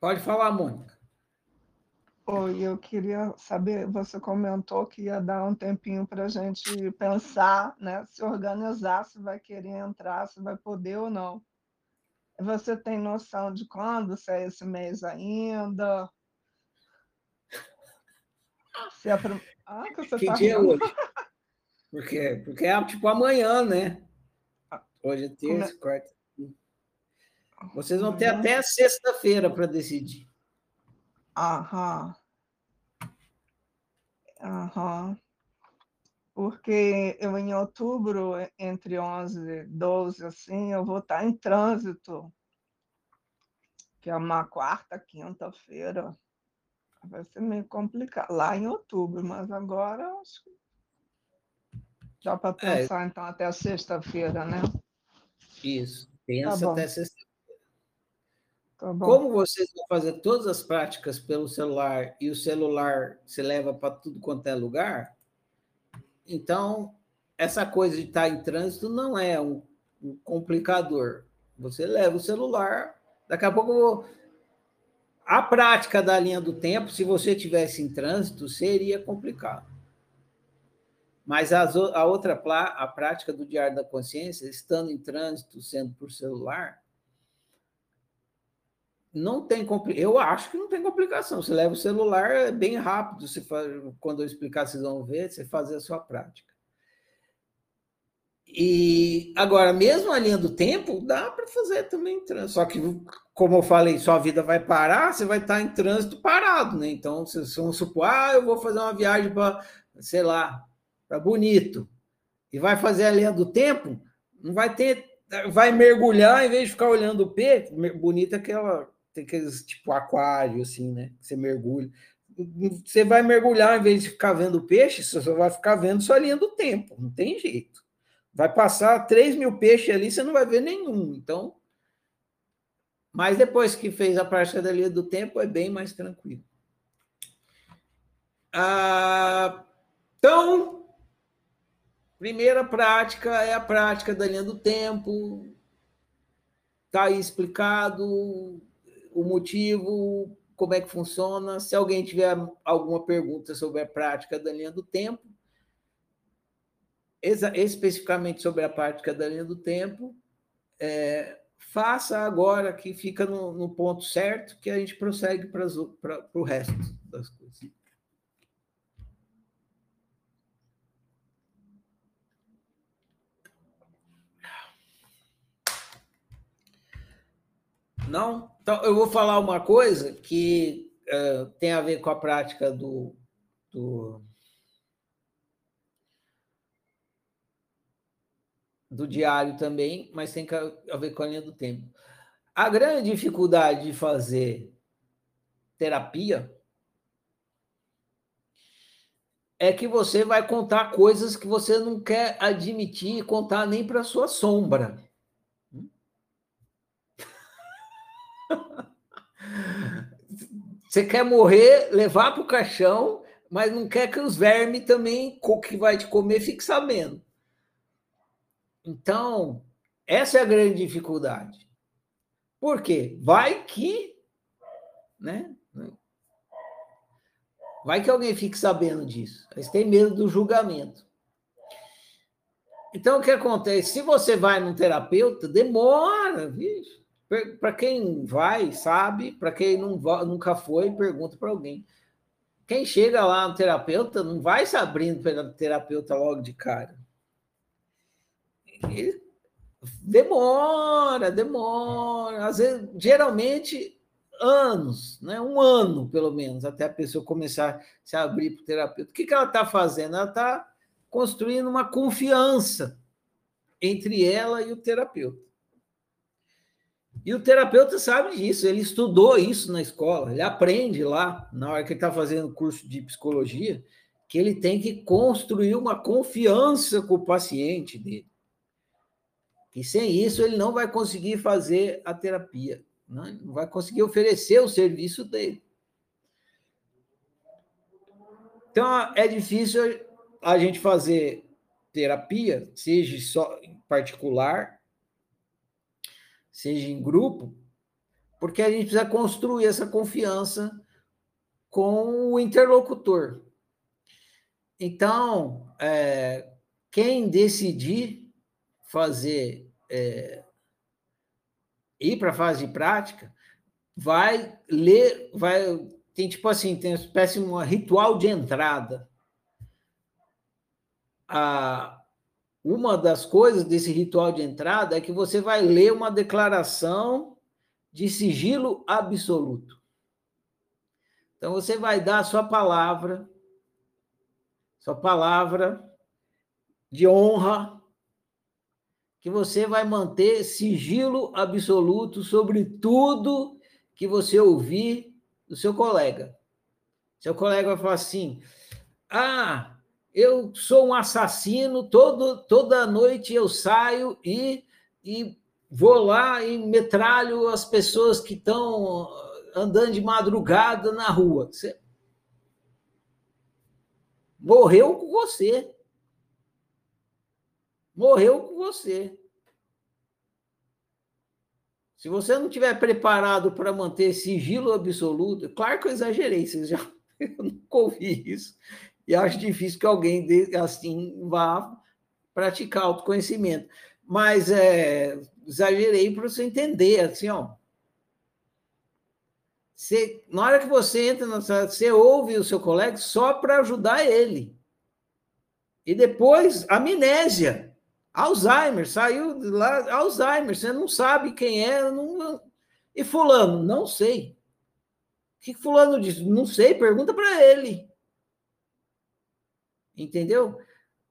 Pode falar, Mônica. Oi, eu queria saber, você comentou que ia dar um tempinho para a gente pensar, né? Se organizar, se vai querer entrar, se vai poder ou não. Você tem noção de quando, se é esse mês ainda? Se é ah, que você que tá dia é hoje? Porque, porque é tipo amanhã, né? Ah, hoje é terça, quarta. Vocês vão ter até sexta-feira para decidir. Aham. Aham. Porque eu, em outubro, entre 11 e 12, assim, eu vou estar em trânsito, que é uma quarta, quinta-feira. Vai ser meio complicado. Lá em outubro, mas agora acho que dá para é. pensar, é. então, até sexta-feira, né? Isso. Pensa tá até sexta-feira. Tá Como vocês vão fazer todas as práticas pelo celular e o celular se leva para tudo quanto é lugar, então, essa coisa de estar em trânsito não é um, um complicador. Você leva o celular, daqui a pouco a prática da linha do tempo, se você tivesse em trânsito, seria complicado. Mas a outra a prática do diário da consciência, estando em trânsito, sendo por celular, não tem eu acho que não tem complicação. Você leva o celular é bem rápido. Você faz, quando eu explicar, vocês vão ver, você fazer a sua prática. E agora, mesmo a linha do tempo, dá para fazer também trânsito. Só que, como eu falei, sua vida vai parar, você vai estar em trânsito parado, né? Então, vocês vão supor, ah, eu vou fazer uma viagem para, sei lá, para Bonito, e vai fazer a linha do tempo, não vai ter, vai mergulhar em vez de ficar olhando o P, bonita é aquela tem aqueles tipo aquário, assim, né? Você mergulha. Você vai mergulhar, em vez de ficar vendo peixe, você só vai ficar vendo sua linha do tempo, não tem jeito. Vai passar 3 mil peixes ali, você não vai ver nenhum. Então, mas depois que fez a prática da linha do tempo, é bem mais tranquilo. Ah, então, primeira prática é a prática da linha do tempo. Está aí explicado o motivo, como é que funciona. Se alguém tiver alguma pergunta sobre a prática da linha do tempo, especificamente sobre a prática da linha do tempo, é, faça agora que fica no, no, ponto certo, que a gente prossegue para o resto das coisas. Não? Então, eu vou falar uma coisa que uh, tem a ver com a prática do, do, do diário também, mas tem a ver com a linha do tempo. A grande dificuldade de fazer terapia é que você vai contar coisas que você não quer admitir e contar nem para sua sombra. Você quer morrer, levar para o caixão, mas não quer que os vermes também, que vai te comer, fique sabendo. Então, essa é a grande dificuldade. Por quê? Vai que, né? Vai que alguém fique sabendo disso. Eles têm medo do julgamento. Então, o que acontece? Se você vai num terapeuta, demora, viu? Para quem vai, sabe. Para quem não, nunca foi, pergunta para alguém. Quem chega lá no terapeuta não vai se abrindo para terapeuta logo de cara. Demora, demora. Às vezes, geralmente, anos, né? um ano pelo menos, até a pessoa começar a se abrir para o terapeuta. O que, que ela está fazendo? Ela está construindo uma confiança entre ela e o terapeuta. E o terapeuta sabe disso, ele estudou isso na escola, ele aprende lá, na hora que ele está fazendo curso de psicologia, que ele tem que construir uma confiança com o paciente dele. Que sem isso ele não vai conseguir fazer a terapia, né? não vai conseguir oferecer o serviço dele. Então é difícil a gente fazer terapia, seja só particular, seja em grupo, porque a gente precisa construir essa confiança com o interlocutor. Então, é, quem decidir fazer é, ir para a fase de prática, vai ler, vai tem tipo assim, tem uma espécie de um ritual de entrada. A, uma das coisas desse ritual de entrada é que você vai ler uma declaração de sigilo absoluto. Então você vai dar a sua palavra, sua palavra de honra, que você vai manter sigilo absoluto sobre tudo que você ouvir do seu colega. Seu colega vai falar assim: ah, eu sou um assassino, todo, toda noite eu saio e, e vou lá e metralho as pessoas que estão andando de madrugada na rua. Você morreu com você. Morreu com você. Se você não tiver preparado para manter sigilo absoluto, claro que eu exagerei, vocês já <laughs> eu nunca ouvi isso. E acho difícil que alguém assim vá praticar autoconhecimento. Mas é, exagerei para você entender, assim, ó. Você, na hora que você entra na sala, você ouve o seu colega só para ajudar ele. E depois, amnésia. Alzheimer, saiu lá, Alzheimer, você não sabe quem é. Não, e Fulano, não sei. O que Fulano disse? Não sei, pergunta para ele. Entendeu?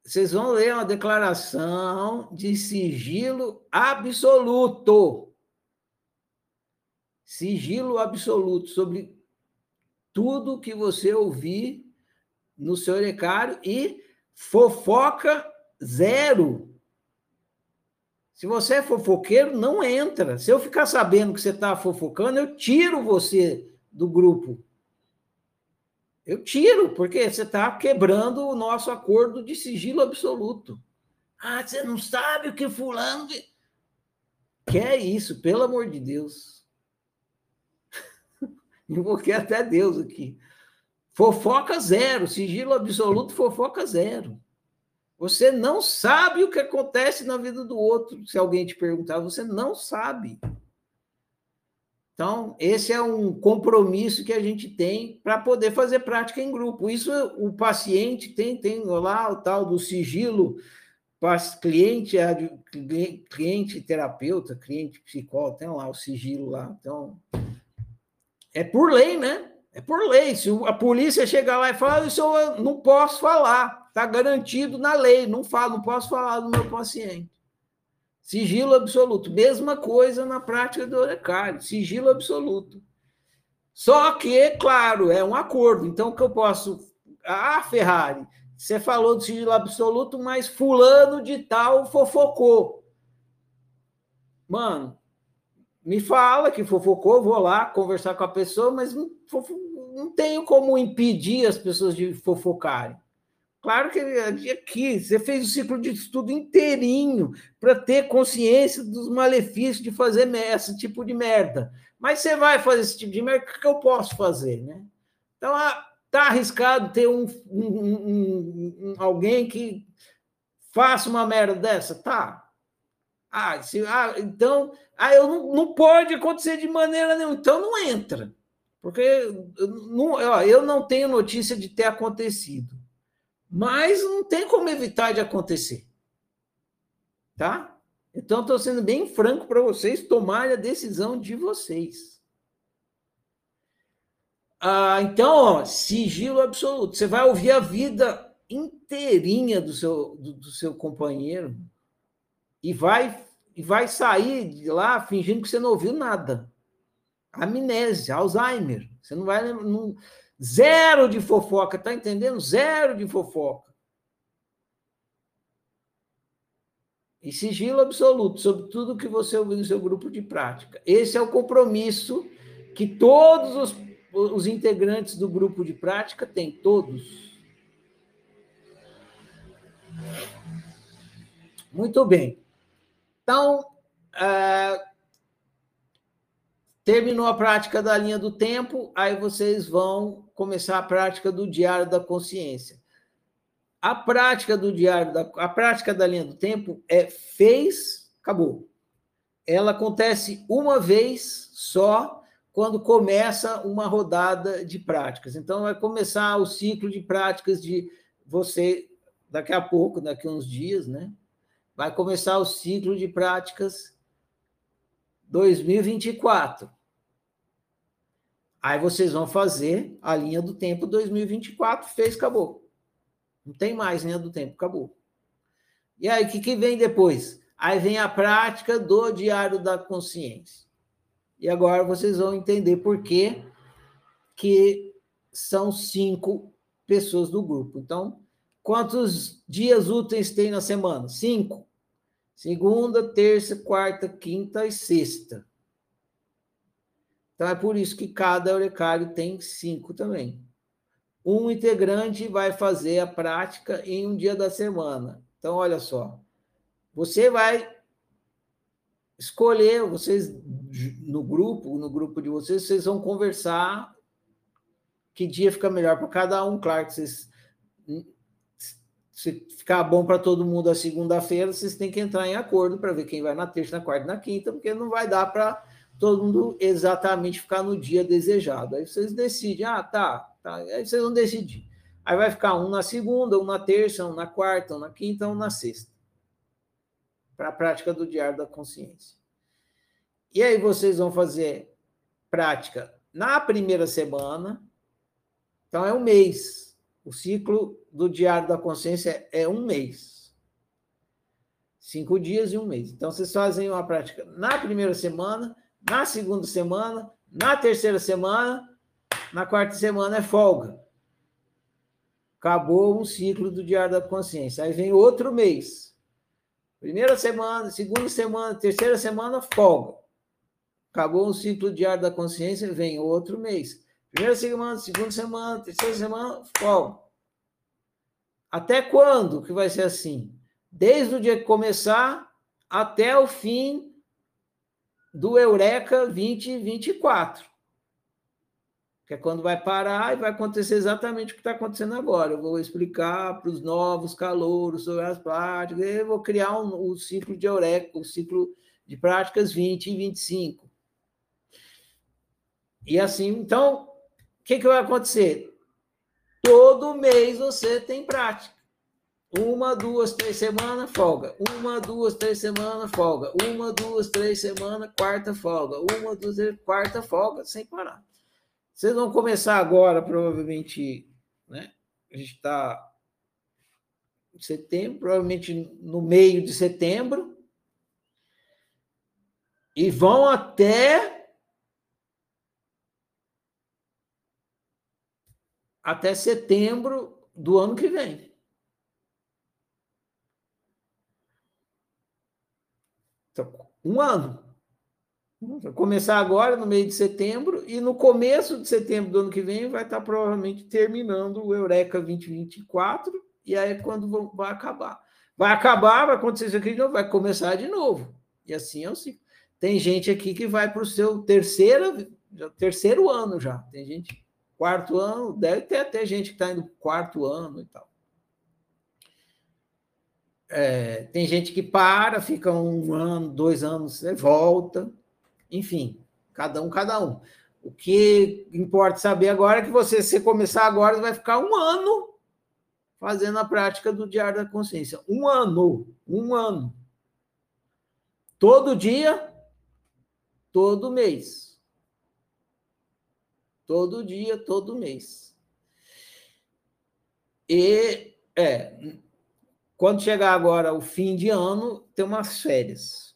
Vocês vão ler uma declaração de sigilo absoluto. Sigilo absoluto sobre tudo que você ouvir no seu recário e fofoca zero. Se você é fofoqueiro, não entra. Se eu ficar sabendo que você está fofocando, eu tiro você do grupo. Eu tiro, porque você está quebrando o nosso acordo de sigilo absoluto. Ah, você não sabe o que fulano. De... Que é isso, pelo amor de Deus. <laughs> Invoquei até Deus aqui. Fofoca zero, sigilo absoluto, fofoca zero. Você não sabe o que acontece na vida do outro. Se alguém te perguntar, você não sabe. Então, esse é um compromisso que a gente tem para poder fazer prática em grupo. Isso o paciente tem, tem lá o tal do sigilo cliente, cliente terapeuta, cliente psicólogo, tem lá o sigilo lá. Então, é por lei, né? É por lei. Se a polícia chegar lá e falar, isso eu não posso falar, está garantido na lei, não falo, não posso falar do meu paciente. Sigilo absoluto. Mesma coisa na prática do Orecário, sigilo absoluto. Só que, claro, é um acordo. Então, o que eu posso. Ah, Ferrari, você falou do sigilo absoluto, mas fulano de tal fofocou. Mano, me fala que fofocou, vou lá conversar com a pessoa, mas não, não tenho como impedir as pessoas de fofocarem. Claro que aqui você fez o ciclo de estudo inteirinho para ter consciência dos malefícios de fazer esse tipo de merda. Mas você vai fazer esse tipo de merda, o que eu posso fazer, né? Então, ah, Está arriscado ter um, um, um, um, alguém que faça uma merda dessa? Tá. Ah, se, ah então, ah, eu não, não pode acontecer de maneira nenhuma. Então não entra. Porque não, ó, eu não tenho notícia de ter acontecido. Mas não tem como evitar de acontecer. Tá? Então, estou sendo bem franco para vocês tomarem a decisão de vocês. Ah, então, ó, sigilo absoluto. Você vai ouvir a vida inteirinha do seu, do, do, seu companheiro e vai, e vai sair de lá fingindo que você não ouviu nada. Amnésia, Alzheimer. Você não vai lembrar. Zero de fofoca, tá entendendo? Zero de fofoca. E sigilo absoluto sobre tudo que você ouviu no seu grupo de prática. Esse é o compromisso que todos os os integrantes do grupo de prática têm todos. Muito bem. Então, é, terminou a prática da linha do tempo, aí vocês vão começar a prática do diário da consciência. A prática do diário da a prática da linha do tempo é fez, acabou. Ela acontece uma vez só quando começa uma rodada de práticas. Então, vai começar o ciclo de práticas de você, daqui a pouco, daqui a uns dias, né? Vai começar o ciclo de práticas 2024. Aí vocês vão fazer a linha do tempo 2024, fez, acabou. Não tem mais linha do tempo, acabou. E aí, o que, que vem depois? Aí vem a prática do diário da consciência. E agora vocês vão entender por que, que são cinco pessoas do grupo. Então, quantos dias úteis tem na semana? Cinco. Segunda, terça, quarta, quinta e sexta. Então, é por isso que cada eurecário tem cinco também. Um integrante vai fazer a prática em um dia da semana. Então, olha só. Você vai escolher, vocês no grupo, no grupo de vocês, vocês vão conversar que dia fica melhor para cada um. Claro que vocês se ficar bom para todo mundo a segunda-feira, vocês têm que entrar em acordo para ver quem vai na terça, na quarta, na quinta, porque não vai dar para todo mundo exatamente ficar no dia desejado. Aí vocês decidem, ah, tá, tá, aí vocês vão decidir. Aí vai ficar um na segunda, um na terça, um na quarta, um na quinta, um na sexta. Para a prática do diário da consciência. E aí vocês vão fazer prática na primeira semana. Então é um mês. O ciclo do Diário da Consciência é um mês. Cinco dias e um mês. Então vocês fazem uma prática na primeira semana, na segunda semana, na terceira semana, na quarta semana é folga. Acabou um ciclo do Diário da Consciência. Aí vem outro mês. Primeira semana, segunda semana, terceira semana, folga. Acabou um ciclo diário da consciência, vem outro mês. Primeira semana, segunda semana, terceira semana, qual? Até quando que vai ser assim? Desde o dia que começar até o fim do Eureka 2024. que é quando vai parar e vai acontecer exatamente o que está acontecendo agora. Eu vou explicar para os novos calouros sobre as práticas, eu vou criar um, um ciclo de Eureka, o ciclo de práticas 20 e 25. E assim, então, o que, que vai acontecer? Todo mês você tem prática. Uma, duas, três semanas, folga. Uma, duas, três semanas, folga. Uma, duas, três semanas, quarta folga. Uma, duas, três, quarta folga, sem parar. Vocês vão começar agora, provavelmente, né? A gente está em setembro, provavelmente no meio de setembro, e vão até até setembro do ano que vem. Então, um ano. Vai começar agora, no meio de setembro, e no começo de setembro do ano que vem vai estar provavelmente terminando o Eureka 2024, e aí é quando vai acabar. Vai acabar, vai acontecer isso aqui de novo, vai começar de novo. E assim é o ciclo. Tem gente aqui que vai para o seu terceiro, terceiro ano já. Tem gente quarto ano, deve ter até gente que está indo quarto ano e tal. É, tem gente que para, fica um ano, dois anos, volta. Enfim, cada um, cada um. O que importa saber agora é que você, se começar agora, vai ficar um ano fazendo a prática do Diário da Consciência. Um ano, um ano. Todo dia, todo mês. Todo dia, todo mês. E, é, quando chegar agora o fim de ano, tem umas férias.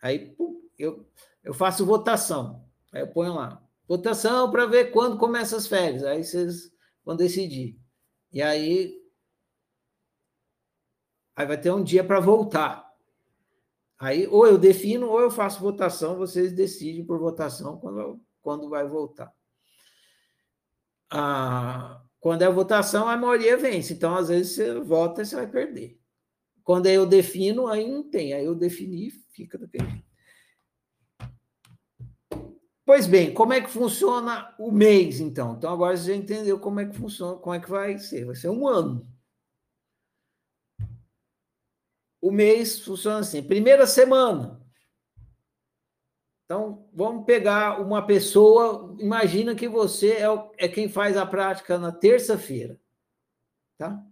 Aí, eu, eu faço votação. Aí eu ponho lá. Votação para ver quando começa as férias. Aí vocês vão decidir. E aí. Aí vai ter um dia para voltar. Aí, ou eu defino, ou eu faço votação, vocês decidem por votação quando, quando vai voltar. Ah, quando é votação, a maioria vence. Então, às vezes, você vota e você vai perder. Quando eu defino, aí não tem. Aí eu defini, fica daquele jeito. Pois bem, como é que funciona o mês, então? Então, agora você já entendeu como é que funciona, como é que vai ser. Vai ser um ano. O mês funciona assim: primeira semana. Então, vamos pegar uma pessoa. Imagina que você é, é quem faz a prática na terça-feira. Tá?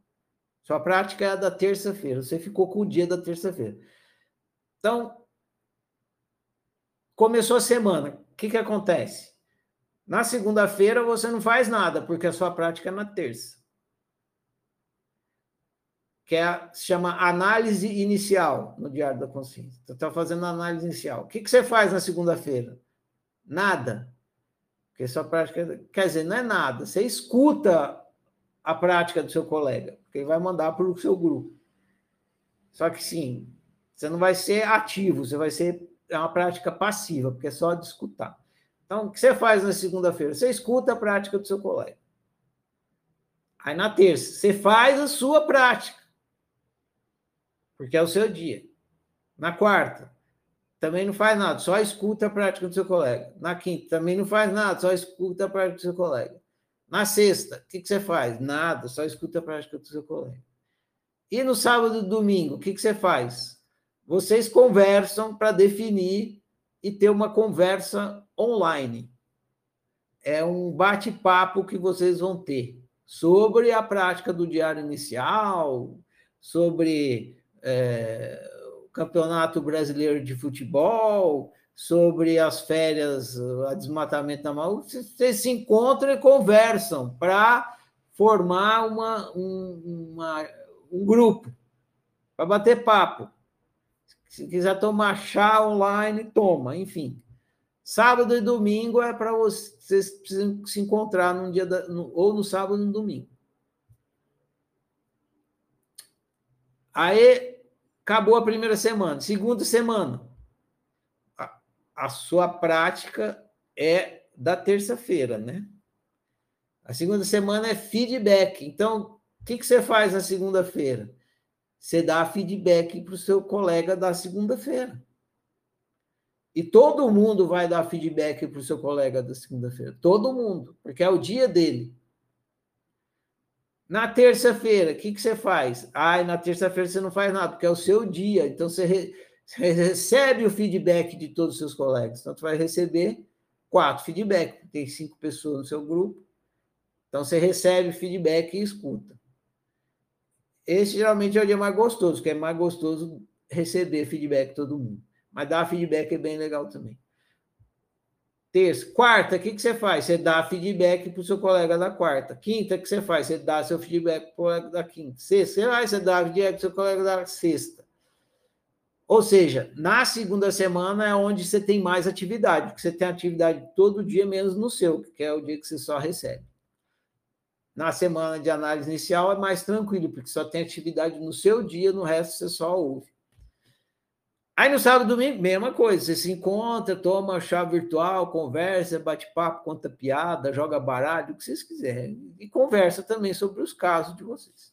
Sua prática é a da terça-feira. Você ficou com o dia da terça-feira. Então, começou a semana que, que acontece? Na segunda-feira você não faz nada, porque a sua prática é na terça. Que é, se chama análise inicial no Diário da Consciência. Você está fazendo análise inicial. O que, que você faz na segunda-feira? Nada. Porque sua prática. Quer dizer, não é nada. Você escuta a prática do seu colega, porque ele vai mandar para o seu grupo. Só que sim, você não vai ser ativo, você vai ser é uma prática passiva, porque é só de escutar. Então, o que você faz na segunda-feira? Você escuta a prática do seu colega. Aí na terça, você faz a sua prática, porque é o seu dia. Na quarta, também não faz nada, só escuta a prática do seu colega. Na quinta, também não faz nada, só escuta a prática do seu colega. Na sexta, o que, que você faz? Nada, só escuta a prática do seu colega. E no sábado e domingo, o que, que você faz? vocês conversam para definir e ter uma conversa online. É um bate-papo que vocês vão ter sobre a prática do diário inicial, sobre é, o Campeonato Brasileiro de Futebol, sobre as férias, o desmatamento da Maú. Vocês se encontram e conversam para formar uma, um, uma, um grupo, para bater papo. Se quiser tomar chá online, toma, enfim. Sábado e domingo é para vocês precisam se encontrar num dia da, no, ou no sábado ou no domingo. Aí acabou a primeira semana. Segunda semana, a, a sua prática é da terça-feira, né? A segunda semana é feedback. Então, o que, que você faz na segunda-feira? Você dá feedback para o seu colega da segunda-feira. E todo mundo vai dar feedback para o seu colega da segunda-feira. Todo mundo, porque é o dia dele. Na terça-feira, o que, que você faz? Ai, na terça-feira você não faz nada, porque é o seu dia. Então você, re... você recebe o feedback de todos os seus colegas. Então você vai receber quatro feedbacks. Tem cinco pessoas no seu grupo. Então você recebe feedback e escuta. Esse geralmente é o dia mais gostoso, porque é mais gostoso receber feedback de todo mundo. Mas dar feedback é bem legal também. Terça. Quarta, o que, que você faz? Você dá feedback para o seu colega da quarta. Quinta, o que você faz? Você dá seu feedback para o colega da quinta. Sexta, você dá feedback para o seu colega da sexta. Ou seja, na segunda semana é onde você tem mais atividade, porque você tem atividade todo dia, menos no seu, que é o dia que você só recebe. Na semana de análise inicial é mais tranquilo, porque só tem atividade no seu dia, no resto você só ouve. Aí no sábado e domingo, mesma coisa, você se encontra, toma chá virtual, conversa, bate papo, conta piada, joga baralho, o que vocês quiserem. E conversa também sobre os casos de vocês.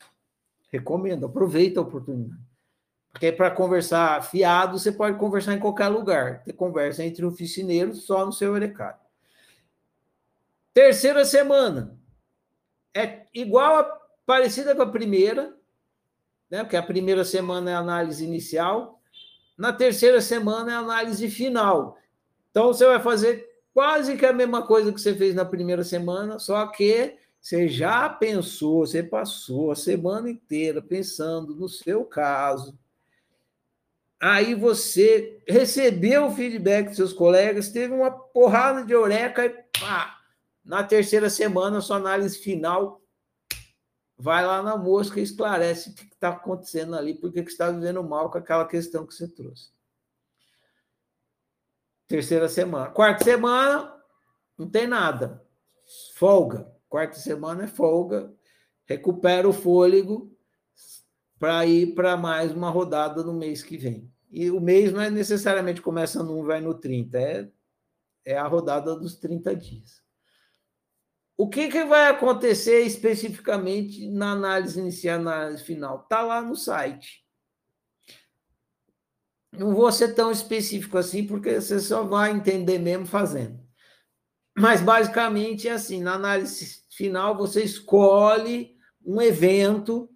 Recomendo, aproveita a oportunidade. Porque para conversar fiado, você pode conversar em qualquer lugar. Você conversa entre oficineiros só no seu Erecado. Terceira semana. É igual, a, parecida com a primeira, né? porque a primeira semana é a análise inicial, na terceira semana é a análise final. Então, você vai fazer quase que a mesma coisa que você fez na primeira semana, só que você já pensou, você passou a semana inteira pensando no seu caso. Aí você recebeu o feedback dos seus colegas, teve uma porrada de eureka e pá, na terceira semana, sua análise final vai lá na mosca e esclarece o que está acontecendo ali, porque que está vivendo mal com aquela questão que você trouxe. Terceira semana. Quarta semana, não tem nada. Folga. Quarta semana é folga. Recupera o fôlego para ir para mais uma rodada no mês que vem. E o mês não é necessariamente começa no 1 vai no 30, é, é a rodada dos 30 dias. O que, que vai acontecer especificamente na análise inicial, na análise final? Está lá no site. Não vou ser tão específico assim, porque você só vai entender mesmo fazendo. Mas basicamente é assim: na análise final, você escolhe um evento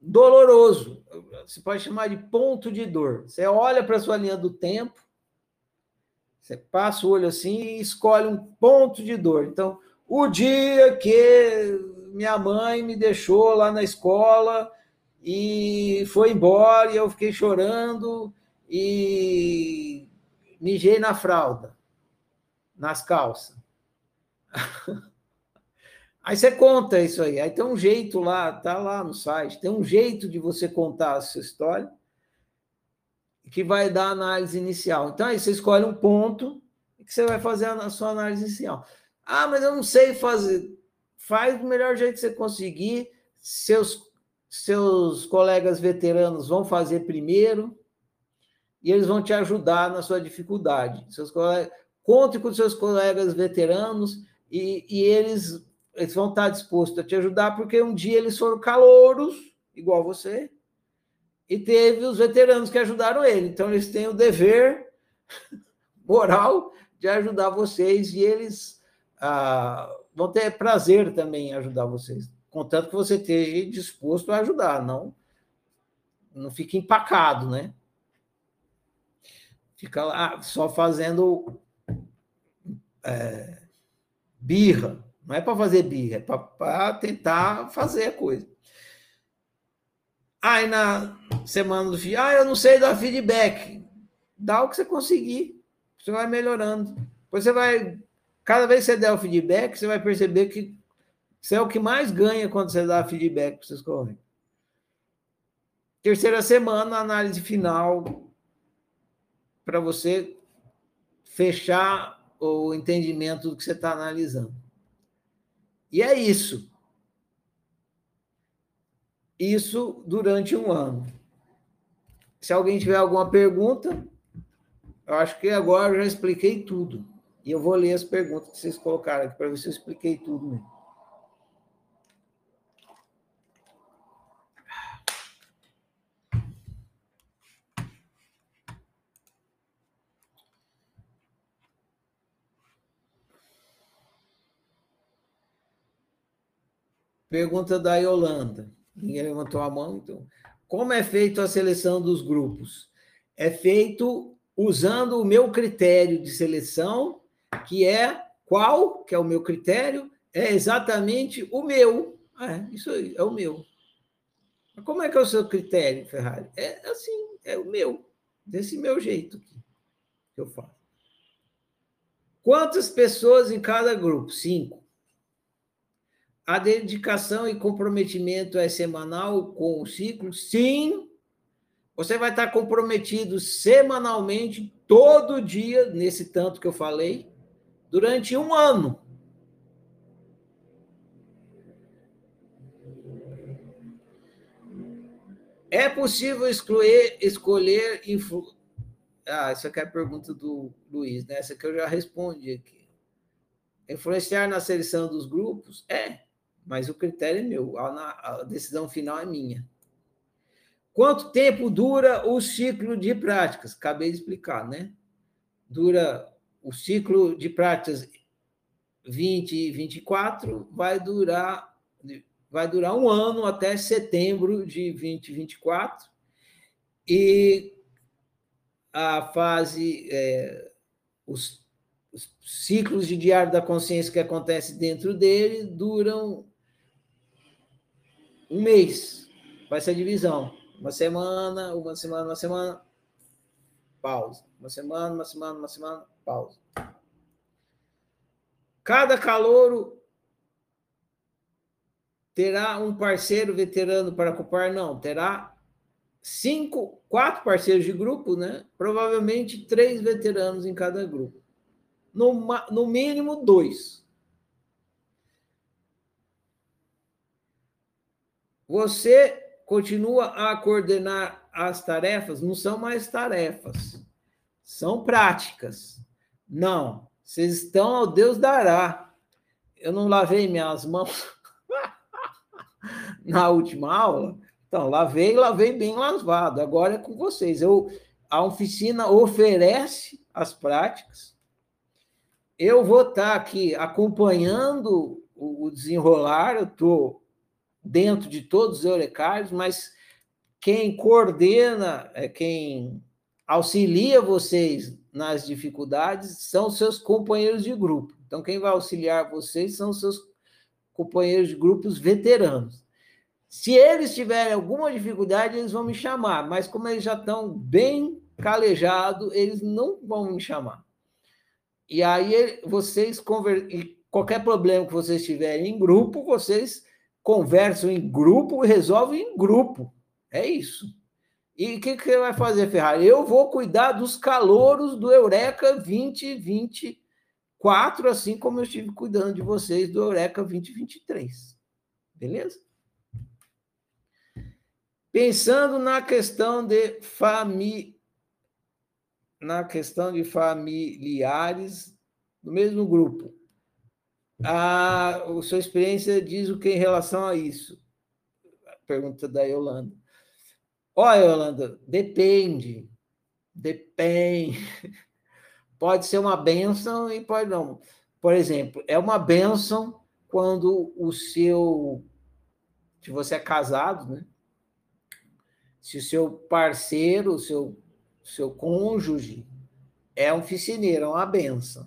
doloroso. Você pode chamar de ponto de dor. Você olha para a sua linha do tempo, você passa o olho assim e escolhe um ponto de dor. Então, o dia que minha mãe me deixou lá na escola e foi embora e eu fiquei chorando e mijei na fralda, nas calças. <laughs> Aí você conta isso aí. Aí tem um jeito lá, tá lá no site, tem um jeito de você contar a sua história que vai dar a análise inicial. Então aí você escolhe um ponto que você vai fazer a sua análise inicial. Ah, mas eu não sei fazer. Faz do melhor jeito que você conseguir. Seus, seus colegas veteranos vão fazer primeiro e eles vão te ajudar na sua dificuldade. Seus colegas, conte com seus colegas veteranos e, e eles, eles vão estar dispostos a te ajudar, porque um dia eles foram calouros, igual você, e teve os veteranos que ajudaram ele. Então, eles têm o dever <laughs> moral de ajudar vocês e eles ah, vão ter prazer também em ajudar vocês, contanto que você esteja disposto a ajudar, não não fique empacado, né? Fica lá só fazendo é, birra. Não é para fazer birra, é para tentar fazer a coisa. Aí na semana do filho, ah, eu não sei dar feedback. Dá o que você conseguir. Você vai melhorando. Depois você vai Cada vez que você der o feedback, você vai perceber que você é o que mais ganha quando você dá feedback para seus correntes. Terceira semana, análise final para você fechar o entendimento do que você está analisando. E é isso. Isso durante um ano. Se alguém tiver alguma pergunta, eu acho que agora eu já expliquei tudo. E eu vou ler as perguntas que vocês colocaram aqui para ver se eu expliquei tudo mesmo. Pergunta da Yolanda. Ninguém levantou a mão, então. Como é feito a seleção dos grupos? É feito usando o meu critério de seleção que é qual? Que é o meu critério? É exatamente o meu. É, isso aí, é o meu. Como é que é o seu critério, Ferrari? É assim, é o meu, desse meu jeito que eu faço. Quantas pessoas em cada grupo? Cinco. A dedicação e comprometimento é semanal com o ciclo? Sim. Você vai estar comprometido semanalmente, todo dia, nesse tanto que eu falei, durante um ano. É possível excluir, escolher. Influ... Ah, essa aqui é a pergunta do Luiz, né? Essa que eu já respondi aqui. Influenciar na seleção dos grupos? É, mas o critério é meu, a, a decisão final é minha. Quanto tempo dura o ciclo de práticas? Acabei de explicar, né? Dura o ciclo de práticas 20 e 24 vai durar vai durar um ano até setembro de 2024 e a fase é, os, os, ciclos de diário da consciência que acontece dentro dele duram um mês. Vai ser a divisão. Uma semana uma semana uma semana pausa uma semana uma semana uma semana pausa cada calouro terá um parceiro veterano para ocupar? Não, terá cinco, quatro parceiros de grupo, né? Provavelmente três veteranos em cada grupo. No, no mínimo, dois. Você continua a coordenar as tarefas? Não são mais tarefas, são práticas. Não, vocês estão ao Deus dará. Eu não lavei minhas mãos <laughs> na última aula. Então, lavei, lavei bem lavado. Agora é com vocês. Eu, a oficina oferece as práticas. Eu vou estar aqui acompanhando o desenrolar, eu estou dentro de todos os eurecários, mas quem coordena, é quem auxilia vocês nas dificuldades são seus companheiros de grupo. Então, quem vai auxiliar vocês são seus companheiros de grupos veteranos. Se eles tiverem alguma dificuldade, eles vão me chamar, mas como eles já estão bem calejados, eles não vão me chamar. E aí vocês qualquer problema que vocês tiverem em grupo, vocês conversam em grupo e resolvem em grupo. É isso. E o que, que você vai fazer, Ferrari? Eu vou cuidar dos calouros do Eureka 2024, assim como eu estive cuidando de vocês do Eureka 2023. Beleza? Pensando na questão de família, na questão de familiares do mesmo grupo. A, a sua experiência diz o que em relação a isso? Pergunta da Yolanda. Olha, Yolanda, depende. Depende. <laughs> Pode ser uma benção e pode não. Por exemplo, é uma benção quando o seu. Se você é casado, né? se o seu parceiro, o seu, seu cônjuge é um oficineiro, é uma benção.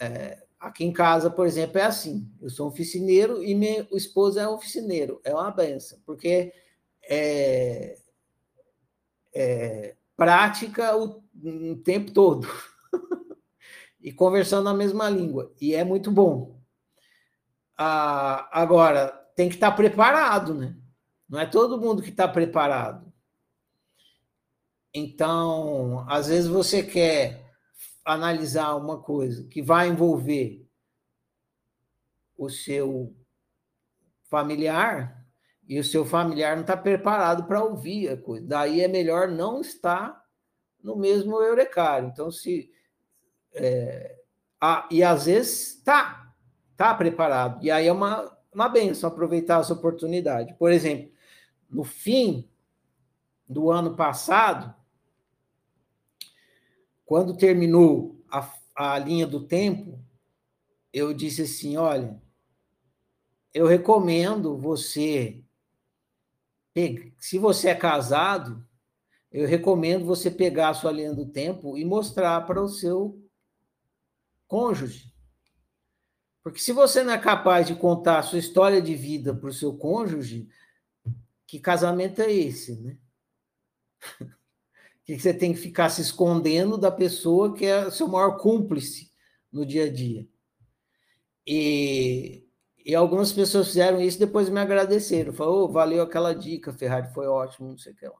É, aqui em casa, por exemplo, é assim: eu sou um oficineiro e minha esposa é um oficineiro, é uma benção, porque é, é prática o, o tempo todo <laughs> e conversando a mesma língua, e é muito bom. Ah, agora, tem que estar preparado, né? Não é todo mundo que está preparado. Então, às vezes você quer analisar uma coisa que vai envolver o seu familiar e o seu familiar não está preparado para ouvir a coisa. Daí é melhor não estar no mesmo eurecário. Então, se. É, ah, e às vezes está, está preparado. E aí é uma, uma benção aproveitar essa oportunidade. Por exemplo, no fim do ano passado, quando terminou a, a linha do tempo, eu disse assim: olha, eu recomendo você, se você é casado, eu recomendo você pegar a sua linha do tempo e mostrar para o seu cônjuge. Porque se você não é capaz de contar a sua história de vida para o seu cônjuge, que casamento é esse, né? <laughs> que você tem que ficar se escondendo da pessoa que é seu maior cúmplice no dia a dia. E, e algumas pessoas fizeram isso depois me agradeceram. Falaram, oh, valeu aquela dica, Ferrari, foi ótimo, não sei o que lá.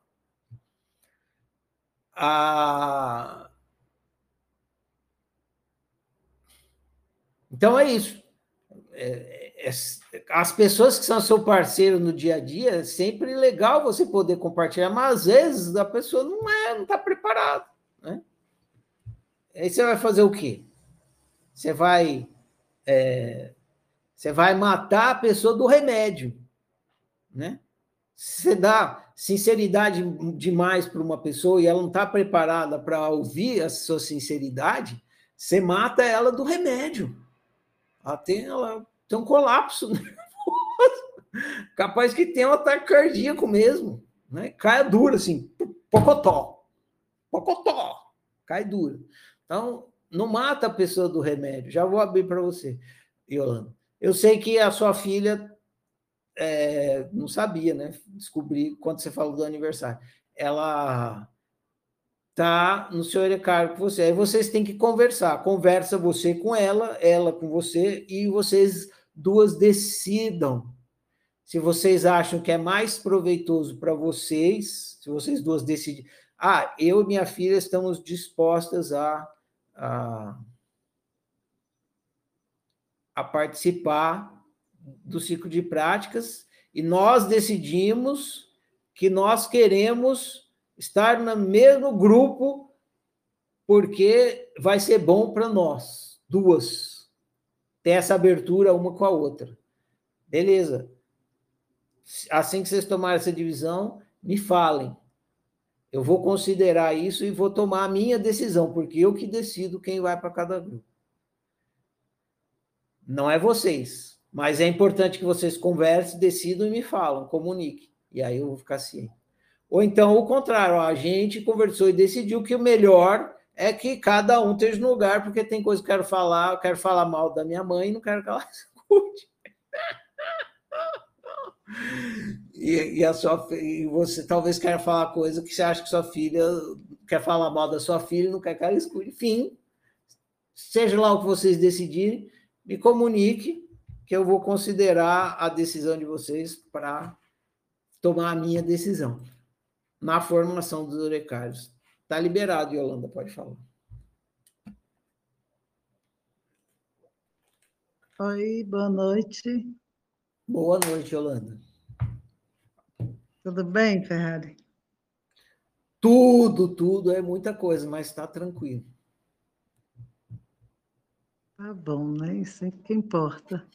Ah, então é isso. É, é, as pessoas que são seu parceiro no dia a dia, é sempre legal você poder compartilhar, mas às vezes a pessoa não é, não está preparada. Né? Aí você vai fazer o quê? Você vai, é, você vai matar a pessoa do remédio, né? Você dá sinceridade demais para uma pessoa e ela não está preparada para ouvir a sua sinceridade, você mata ela do remédio. Ela tem, ela tem um colapso <laughs> nervoso. Capaz que tenha um ataque cardíaco mesmo. Né? Caia dura, assim, pocotó. Pocotó. Cai dura. Então, não mata a pessoa do remédio. Já vou abrir para você, Yolanda. Eu sei que a sua filha é, não sabia, né? Descobri quando você falou do aniversário. Ela tá no seu recado com você. Aí vocês têm que conversar. Conversa você com ela, ela com você, e vocês duas decidam se vocês acham que é mais proveitoso para vocês, se vocês duas decidem. Ah, eu e minha filha estamos dispostas a, a, a participar do ciclo de práticas e nós decidimos que nós queremos estar no mesmo grupo, porque vai ser bom para nós, duas. Ter essa abertura uma com a outra. Beleza. Assim que vocês tomarem essa divisão, me falem. Eu vou considerar isso e vou tomar a minha decisão, porque eu que decido quem vai para cada grupo. Não é vocês, mas é importante que vocês conversem, decidam e me falam, comuniquem. E aí eu vou ficar ciente. Ou então o contrário, a gente conversou e decidiu que o melhor é que cada um esteja no lugar, porque tem coisa que eu quero falar, eu quero falar mal da minha mãe não quero que ela escute. E, e, a sua, e você talvez queira falar coisa que você acha que sua filha quer falar mal da sua filha não quer que ela escute. Enfim, seja lá o que vocês decidirem, me comunique que eu vou considerar a decisão de vocês para tomar a minha decisão na formação dos urecários. Está liberado, Yolanda, pode falar. Oi, boa noite. Boa noite, Yolanda. Tudo bem, Ferrari? Tudo, tudo, é muita coisa, mas está tranquilo. Tá bom, né? Isso é que importa.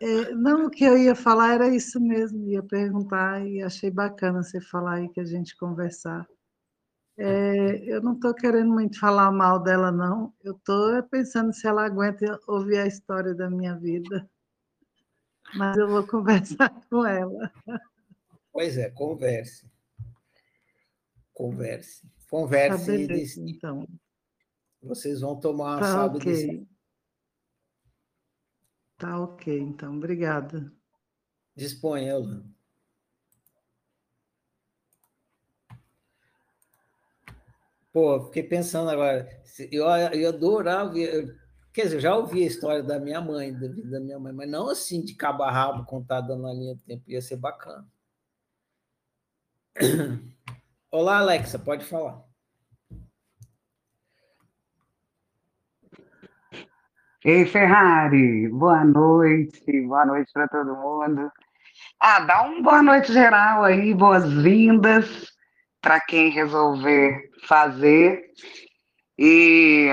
É, não, o que eu ia falar era isso mesmo, ia perguntar e achei bacana você falar aí que a gente conversar. É, eu não estou querendo muito falar mal dela, não. Eu estou pensando se ela aguenta ouvir a história da minha vida. Mas eu vou <laughs> conversar com ela. Pois é, converse. Converse. Converse. Tá beleza, então. Vocês vão tomar tá, sábado okay. Tá ok, então, obrigada. Disponha, Ela. Pô, fiquei pensando agora, eu, eu adorava, eu, quer dizer, eu já ouvi a história da minha mãe, da vida da minha mãe, mas não assim de cabo a rabo contada na linha do tempo, ia ser bacana. <clears throat> Olá, Alexa, pode falar. Ei, Ferrari, boa noite, boa noite para todo mundo. Ah, dá um boa noite geral aí, boas-vindas para quem resolver fazer. E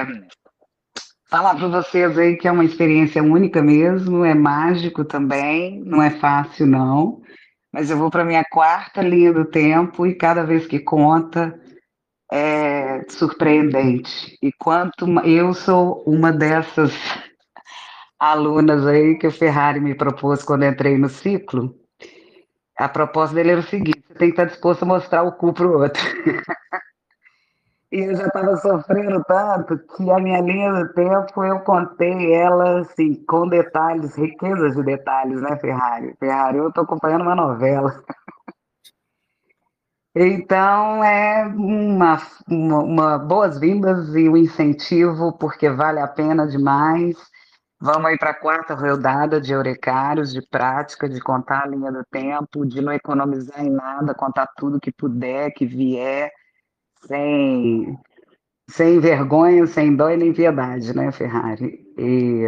falar para vocês aí que é uma experiência única mesmo, é mágico também, não é fácil não, mas eu vou para minha quarta linha do tempo e cada vez que conta é surpreendente. E quanto eu sou uma dessas alunas aí que o Ferrari me propôs quando entrei no ciclo. A proposta dele era o seguinte: você tem que estar disposto a mostrar o cu para o outro. <laughs> e eu já estava sofrendo tanto que a minha linha do tempo eu contei ela assim, com detalhes, riquezas de detalhes, né, Ferrari? Ferrari, eu estou acompanhando uma novela. <laughs> Então, é uma, uma, uma boas-vindas e um incentivo, porque vale a pena demais. Vamos aí para a quarta rodada de Eurecários, de prática, de contar a linha do tempo, de não economizar em nada, contar tudo que puder, que vier, sem, sem vergonha, sem dó e nem piedade, né, Ferrari? E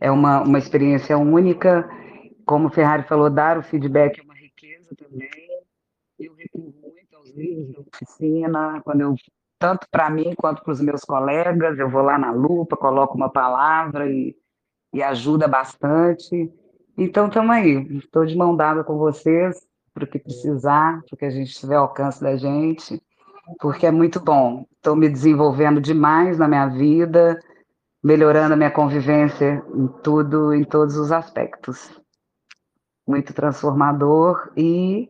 é uma, uma experiência única. Como o Ferrari falou, dar o feedback é uma riqueza também. Eu aos livros da oficina, quando eu tanto para mim quanto para os meus colegas, eu vou lá na lupa, coloco uma palavra e e ajuda bastante. Então, estamos aí. Estou de mão dada com vocês, para o que precisar, para que a gente tiver alcance da gente, porque é muito bom. Estou me desenvolvendo demais na minha vida, melhorando a minha convivência em tudo, em todos os aspectos. Muito transformador e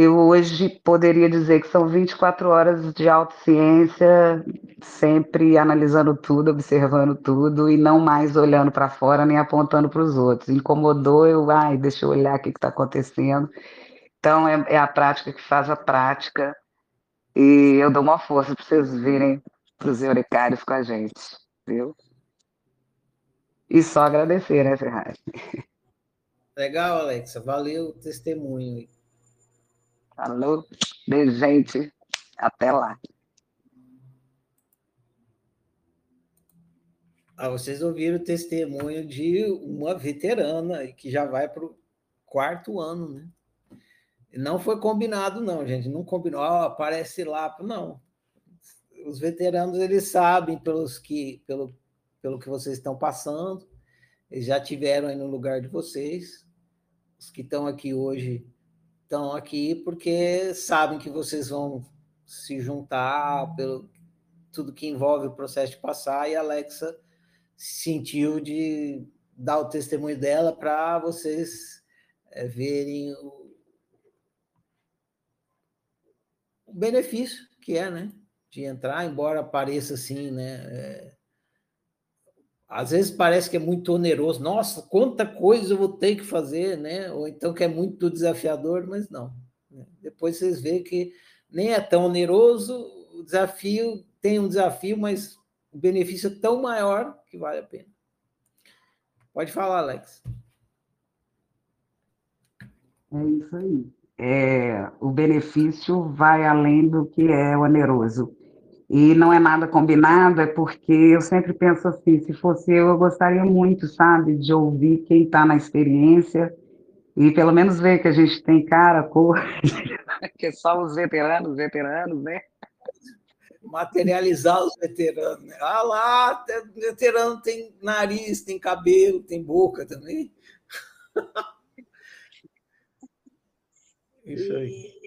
eu hoje poderia dizer que são 24 horas de autociência, sempre analisando tudo, observando tudo e não mais olhando para fora nem apontando para os outros. Incomodou, eu, ai, deixa eu olhar o que está acontecendo. Então, é, é, a prática que faz a prática e eu dou uma força para vocês virem para os eurecários com a gente, viu? E só agradecer, né, Ferrari? <laughs> Legal, Alexa. Valeu o testemunho. Falou, beijo, gente. Até lá. Ah, vocês ouviram o testemunho de uma veterana que já vai para o quarto ano, né? Não foi combinado, não, gente. Não combinou, oh, aparece lá. Não. Os veteranos, eles sabem pelos que, pelo, pelo que vocês estão passando, eles já tiveram aí no lugar de vocês. Os que estão aqui hoje estão aqui porque sabem que vocês vão se juntar pelo tudo que envolve o processo de passar e a Alexa sentiu de dar o testemunho dela para vocês é, verem o, o, benefício que é, né? De entrar, embora pareça assim, né? É, às vezes parece que é muito oneroso. Nossa, quanta coisa eu vou ter que fazer, né? Ou então que é muito desafiador, mas não. Né? Depois vocês veem que nem é tão oneroso, o desafio tem um desafio, mas o benefício é tão maior que vale a pena. Pode falar, Alex. É isso aí. É, o benefício vai além do que é oneroso. E não é nada combinado, é porque eu sempre penso assim: se fosse eu, eu gostaria muito, sabe, de ouvir quem está na experiência e pelo menos ver que a gente tem cara, <laughs> cor, que é só os veteranos, veteranos, né? Materializar os veteranos. Né? Ah lá, veterano tem nariz, tem cabelo, tem boca também. Isso aí.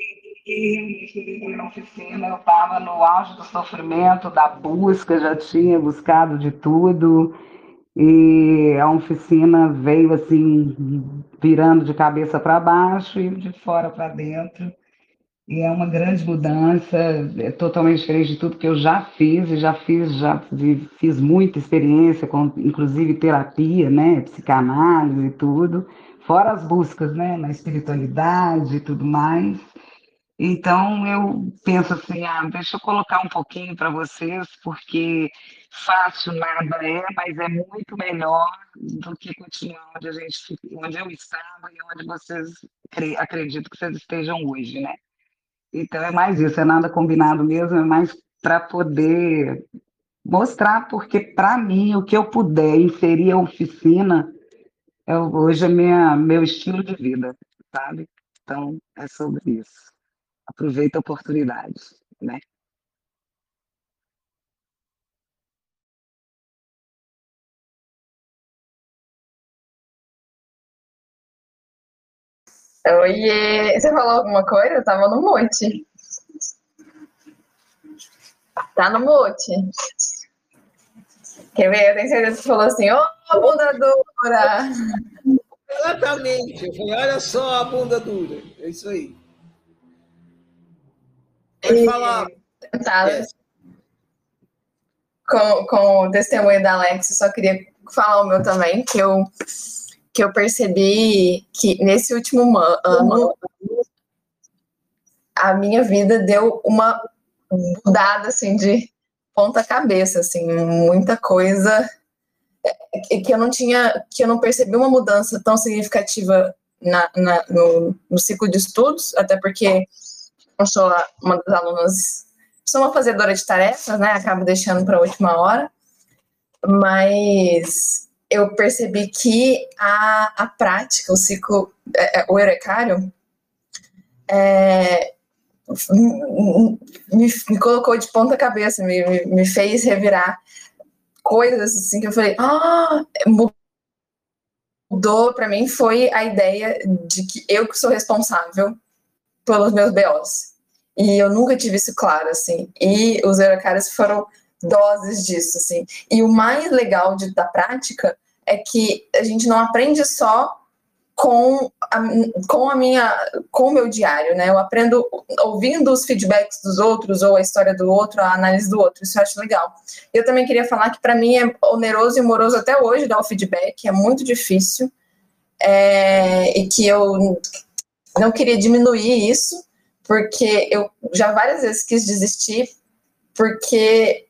E na oficina eu estava no auge do sofrimento, da busca, já tinha buscado de tudo. E a oficina veio assim, virando de cabeça para baixo e de fora para dentro. E é uma grande mudança, é totalmente diferente de tudo que eu já fiz, e já fiz, já fiz muita experiência, com, inclusive terapia, né, psicanálise e tudo, fora as buscas, né, na espiritualidade e tudo mais. Então, eu penso assim, ah, deixa eu colocar um pouquinho para vocês, porque fácil nada é, mas é muito melhor do que continuar onde, a gente, onde eu estava e onde vocês acredito que vocês estejam hoje, né? Então, é mais isso, é nada combinado mesmo, é mais para poder mostrar, porque para mim, o que eu puder inserir a oficina, é, hoje é minha, meu estilo de vida, sabe? Então, é sobre isso aproveita a oportunidade, né? Oiê, você falou alguma coisa? Eu tava no mute. Tá no mute. Quer ver? Eu tenho certeza que você falou assim, ô, oh, bunda dura! Exatamente. Eu falei, olha só a bunda dura. É isso aí. Pode falar. Tá. É. Com, com o testemunho da Alex, só queria falar o meu também, que eu, que eu percebi que nesse último ano a minha vida deu uma mudada assim de ponta cabeça, assim, muita coisa que eu não tinha, que eu não percebi uma mudança tão significativa na, na no, no, ciclo de estudos, até porque eu sou uma das alunas, sou uma fazedora de tarefas, né? Acabo deixando para a última hora, mas eu percebi que a, a prática, o ciclo, é, é o eurecário, é, me, me, colocou de ponta cabeça, me, me, me fez revirar coisas assim que eu falei, ah, mudou para mim foi a ideia de que eu que sou responsável pelos meus BOs. E eu nunca tive isso claro, assim. E os Eurocaras foram doses disso, assim. E o mais legal de, da prática é que a gente não aprende só com a, com a minha com o meu diário, né? Eu aprendo ouvindo os feedbacks dos outros ou a história do outro, a análise do outro. Isso eu acho legal. Eu também queria falar que para mim é oneroso e moroso até hoje dar o feedback, é muito difícil. É, e que eu não queria diminuir isso, porque eu já várias vezes quis desistir, porque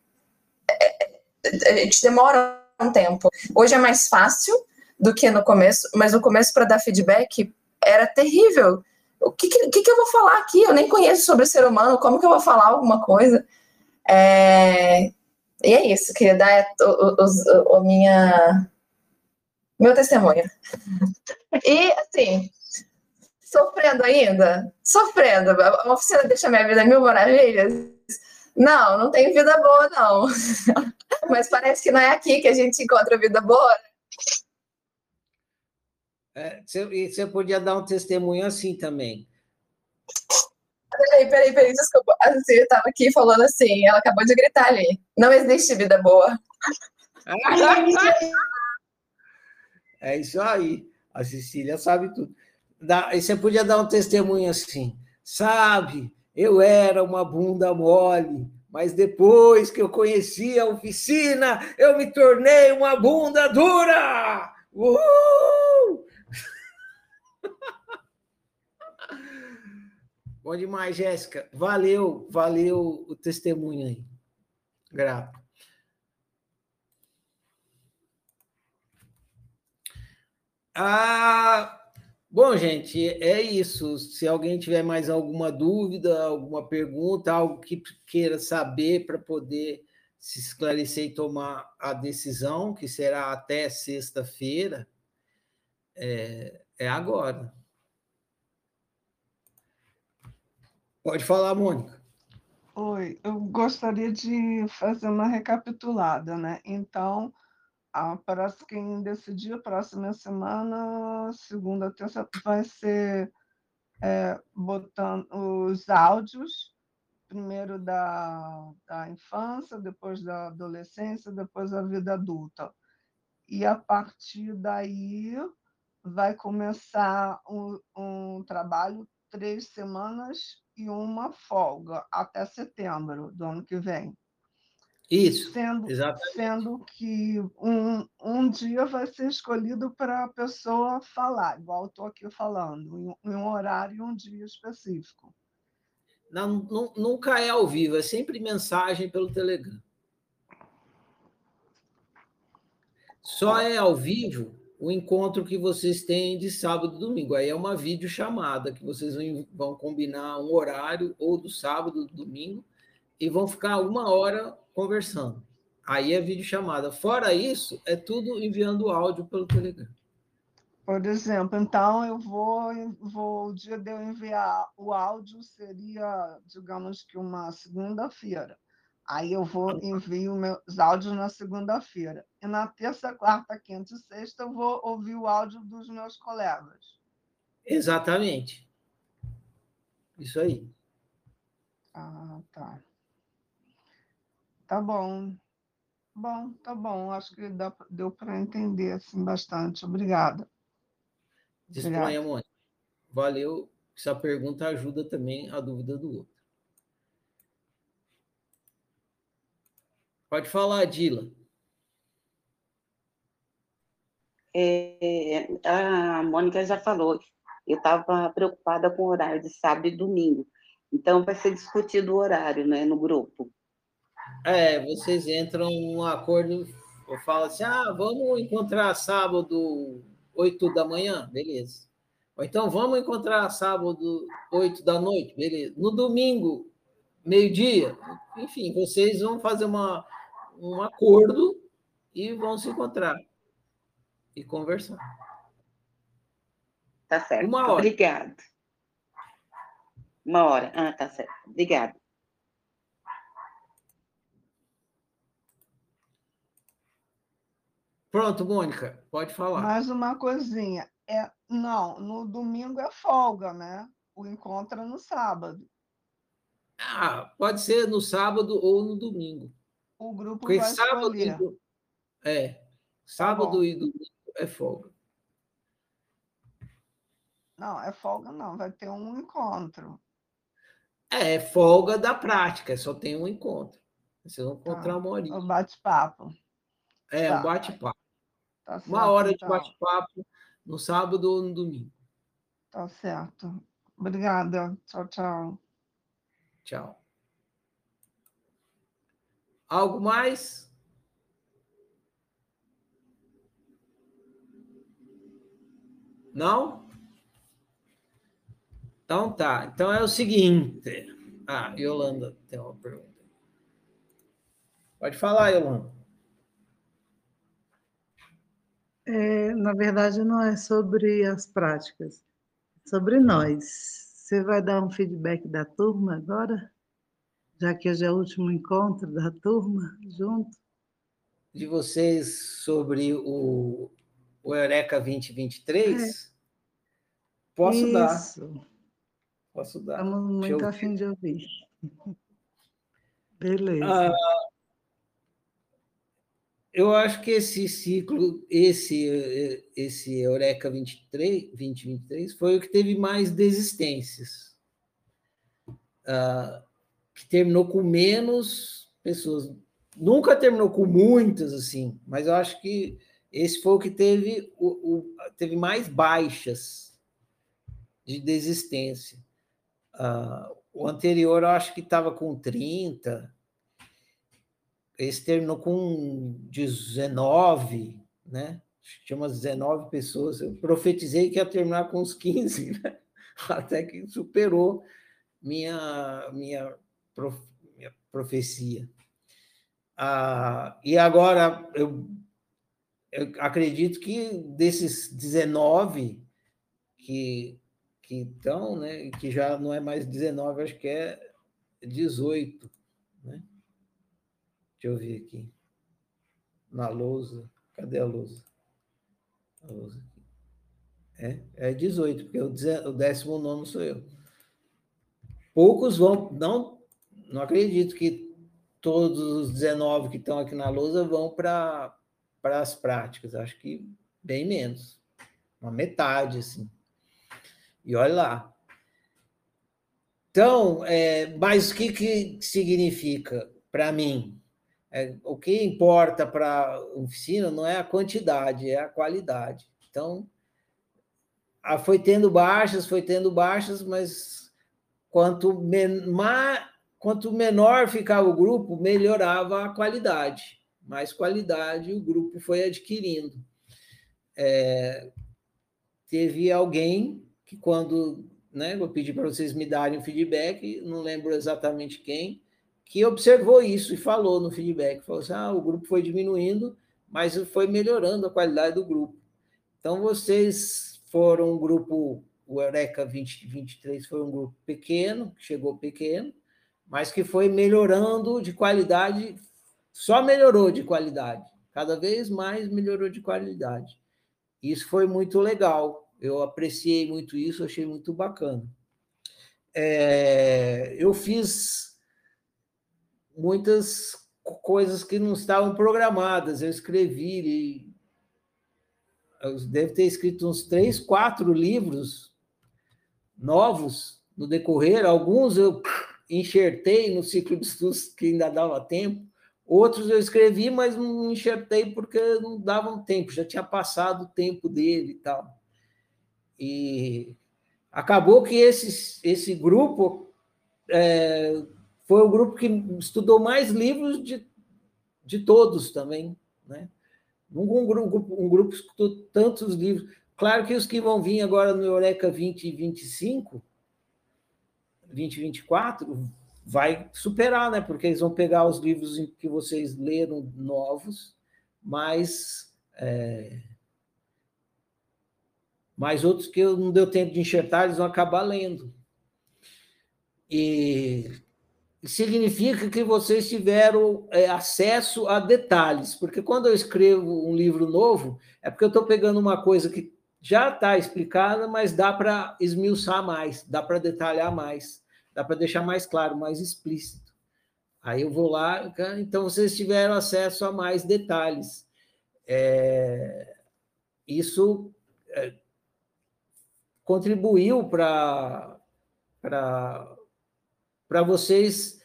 é, é, a gente demora um tempo. Hoje é mais fácil, do que no começo, mas no começo, para dar feedback, era terrível. O que, que, que, eu vou falar aqui? Eu nem conheço sobre o ser humano, como que eu vou falar alguma coisa? É... E é isso, queria dar o, o, o minha, meu testemunho. E, assim, sofrendo ainda? Sofrendo. A oficina deixa minha vida mil maravilhas? Não, não tem vida boa, não. <laughs> Mas parece que não é aqui que a gente encontra vida boa. É, você, você podia dar um testemunho assim também. Peraí, peraí, peraí, desculpa. A Cecília estava aqui falando assim, ela acabou de gritar ali. Não existe vida boa. <laughs> É isso aí. A Cecília sabe tudo. E você podia dar um testemunho assim. Sabe, eu era uma bunda mole, mas depois que eu conheci a oficina, eu me tornei uma bunda dura! Uhul! <laughs> Bom demais, Jéssica. Valeu, valeu o testemunho aí. Grato. Ah, bom, gente, é isso. Se alguém tiver mais alguma dúvida, alguma pergunta, algo que queira saber para poder se esclarecer e tomar a decisão, que será até sexta-feira, é, é agora. Pode falar, Mônica. Oi, eu gostaria de fazer uma recapitulada, né? Então, para quem decidir, próxima semana, segunda, terça, vai ser é, botando os áudios, primeiro da, da infância, depois da adolescência, depois da vida adulta. E a partir daí vai começar um, um trabalho três semanas e uma folga até setembro do ano que vem. Isso, sendo, sendo que um, um dia vai ser escolhido para a pessoa falar, igual estou aqui falando, em, em, um horário e um dia específico. Não, não, nunca é ao vivo, é sempre mensagem pelo Telegram. Só é ao vivo o encontro que vocês têm de sábado e domingo. Aí é uma videochamada que vocês vão combinar um horário ou do sábado ou do domingo e vão ficar uma hora conversando. Aí é videochamada. Fora isso, é tudo enviando áudio pelo Telegram. Por exemplo, então eu vou, vou o dia de eu enviar o áudio seria, digamos que uma segunda-feira. Aí eu vou envio meus áudios na segunda-feira. E na terça, quarta, quinta e sexta eu vou ouvir o áudio dos meus colegas. Exatamente. Isso aí. Ah, tá. Tá bom. Bom, tá bom. Acho que dá, deu para entender assim, bastante. Obrigada. Disponha, Mônica. Valeu. Essa pergunta ajuda também a dúvida do outro. Pode falar, Dila. É, a Mônica já falou, eu estava preocupada com o horário de sábado e domingo. Então, vai ser discutido o horário né, no grupo. É, vocês entram num acordo, eu falo assim, ah, vamos encontrar sábado, 8 da manhã, beleza. Ou então, vamos encontrar sábado, 8 da noite, beleza. No domingo, meio-dia, enfim, vocês vão fazer uma, um acordo e vão se encontrar e conversar. Tá certo. Uma hora. Obrigado. Uma hora. Ah, tá certo. Obrigada. Pronto, Mônica, pode falar. Mais uma coisinha. É, não, no domingo é folga, né? O encontro é no sábado. Ah, pode ser no sábado ou no domingo. O grupo Porque vai sábado e, escolher. do- é, sábado bom. e domingo é folga. Não, é folga não, vai ter um encontro. É, folga da prática, só tem um encontro. Vocês vão encontrar Tá. uma horinha. O bate-papo. É, tá. um bate-papo. Tá certo, Uma hora de então. bate-papo no sábado ou no domingo. Tá certo. Obrigada. Tchau, tchau. Tchau. Algo mais? Não? Então tá. Então é o seguinte. Ah, Yolanda tem uma pergunta. Pode falar, Yolanda. É, na verdade, não é sobre as práticas, é sobre nós. Você vai dar um feedback da turma agora? Já que hoje é o último encontro da turma junto? De vocês sobre o, o Eureka 2023? Posso dar. Isso. Posso dar. Estamos muito afim de ouvir. Beleza. Ah, eu acho que esse ciclo, esse, esse Eureka 23, 2023, foi o que teve mais desistências. Ah, que terminou com menos pessoas. Nunca terminou com muitas, assim, mas eu acho que esse foi o que teve, o, o- teve mais baixas de desistência. Ah, o anterior, eu acho que estava com 30, esse terminou com 19, né? Tinha umas 19 pessoas. Eu profetizei que ia terminar com uns 15, <laughs> né? até que superou minha, minha, prof- minha profecia. Ah, e agora, eu, eu acredito que desses 19 que que estão, né, que já não é mais 19, acho que é 18, né? Deixa eu ver aqui. Na lousa. Cadê a lousa? A lousa aqui. É, é 18, porque o deze- o 19 sou eu. Poucos vão. Não, não acredito que todos os 19 que estão aqui na lousa vão para as práticas. Acho que bem menos. Uma metade, assim. E olha lá. Então, é, mas o que, que significa para mim? É, o que importa para a oficina não é a quantidade, é a qualidade. Então, ah, foi tendo baixas, foi tendo baixas, mas quanto, men ma quanto menor ficava o grupo, melhorava a qualidade. Mais qualidade o grupo foi adquirindo. É, teve alguém que, quando né, eu pedi para vocês me darem um feedback, não lembro exatamente quem, que observou isso e falou no feedback, falou assim, ah, o grupo foi diminuindo, mas foi melhorando a qualidade do grupo. Então, vocês foram um grupo, o Eureka 2023 foi um grupo pequeno, que chegou pequeno, mas que foi melhorando de qualidade, só melhorou de qualidade, cada vez mais melhorou de qualidade. Isso foi muito legal, eu apreciei muito isso, achei muito bacana. É, eu fiz muitas coisas que não estavam programadas. Eu escrevi, eu devo ter escrito uns três, quatro livros novos no decorrer. Alguns eu enxertei no ciclo de estudos que ainda dava tempo. Outros eu escrevi, mas não enxertei porque não davam tempo, já tinha passado o tempo dele e tal. E acabou que esse, esse grupo é, foi o grupo que estudou mais livros de, de todos também, né? Um, grupo, um grupo estudou tantos livros. Claro que os que vão vir agora no Eureka 2025, 2024, vai superar, né? Porque eles vão pegar os livros que vocês leram novos, mas é, mais outros que eu não deu tempo de enxertar, eles vão acabar lendo. E significa que vocês tiveram é, acesso a detalhes, porque quando eu escrevo um livro novo, é porque eu estou pegando uma coisa que já está explicada, mas dá para esmiuçar mais, dá para detalhar mais, dá para deixar mais claro, mais explícito. Aí eu vou lá, então vocês tiveram acesso a mais detalhes. É, isso é, contribuiu para para vocês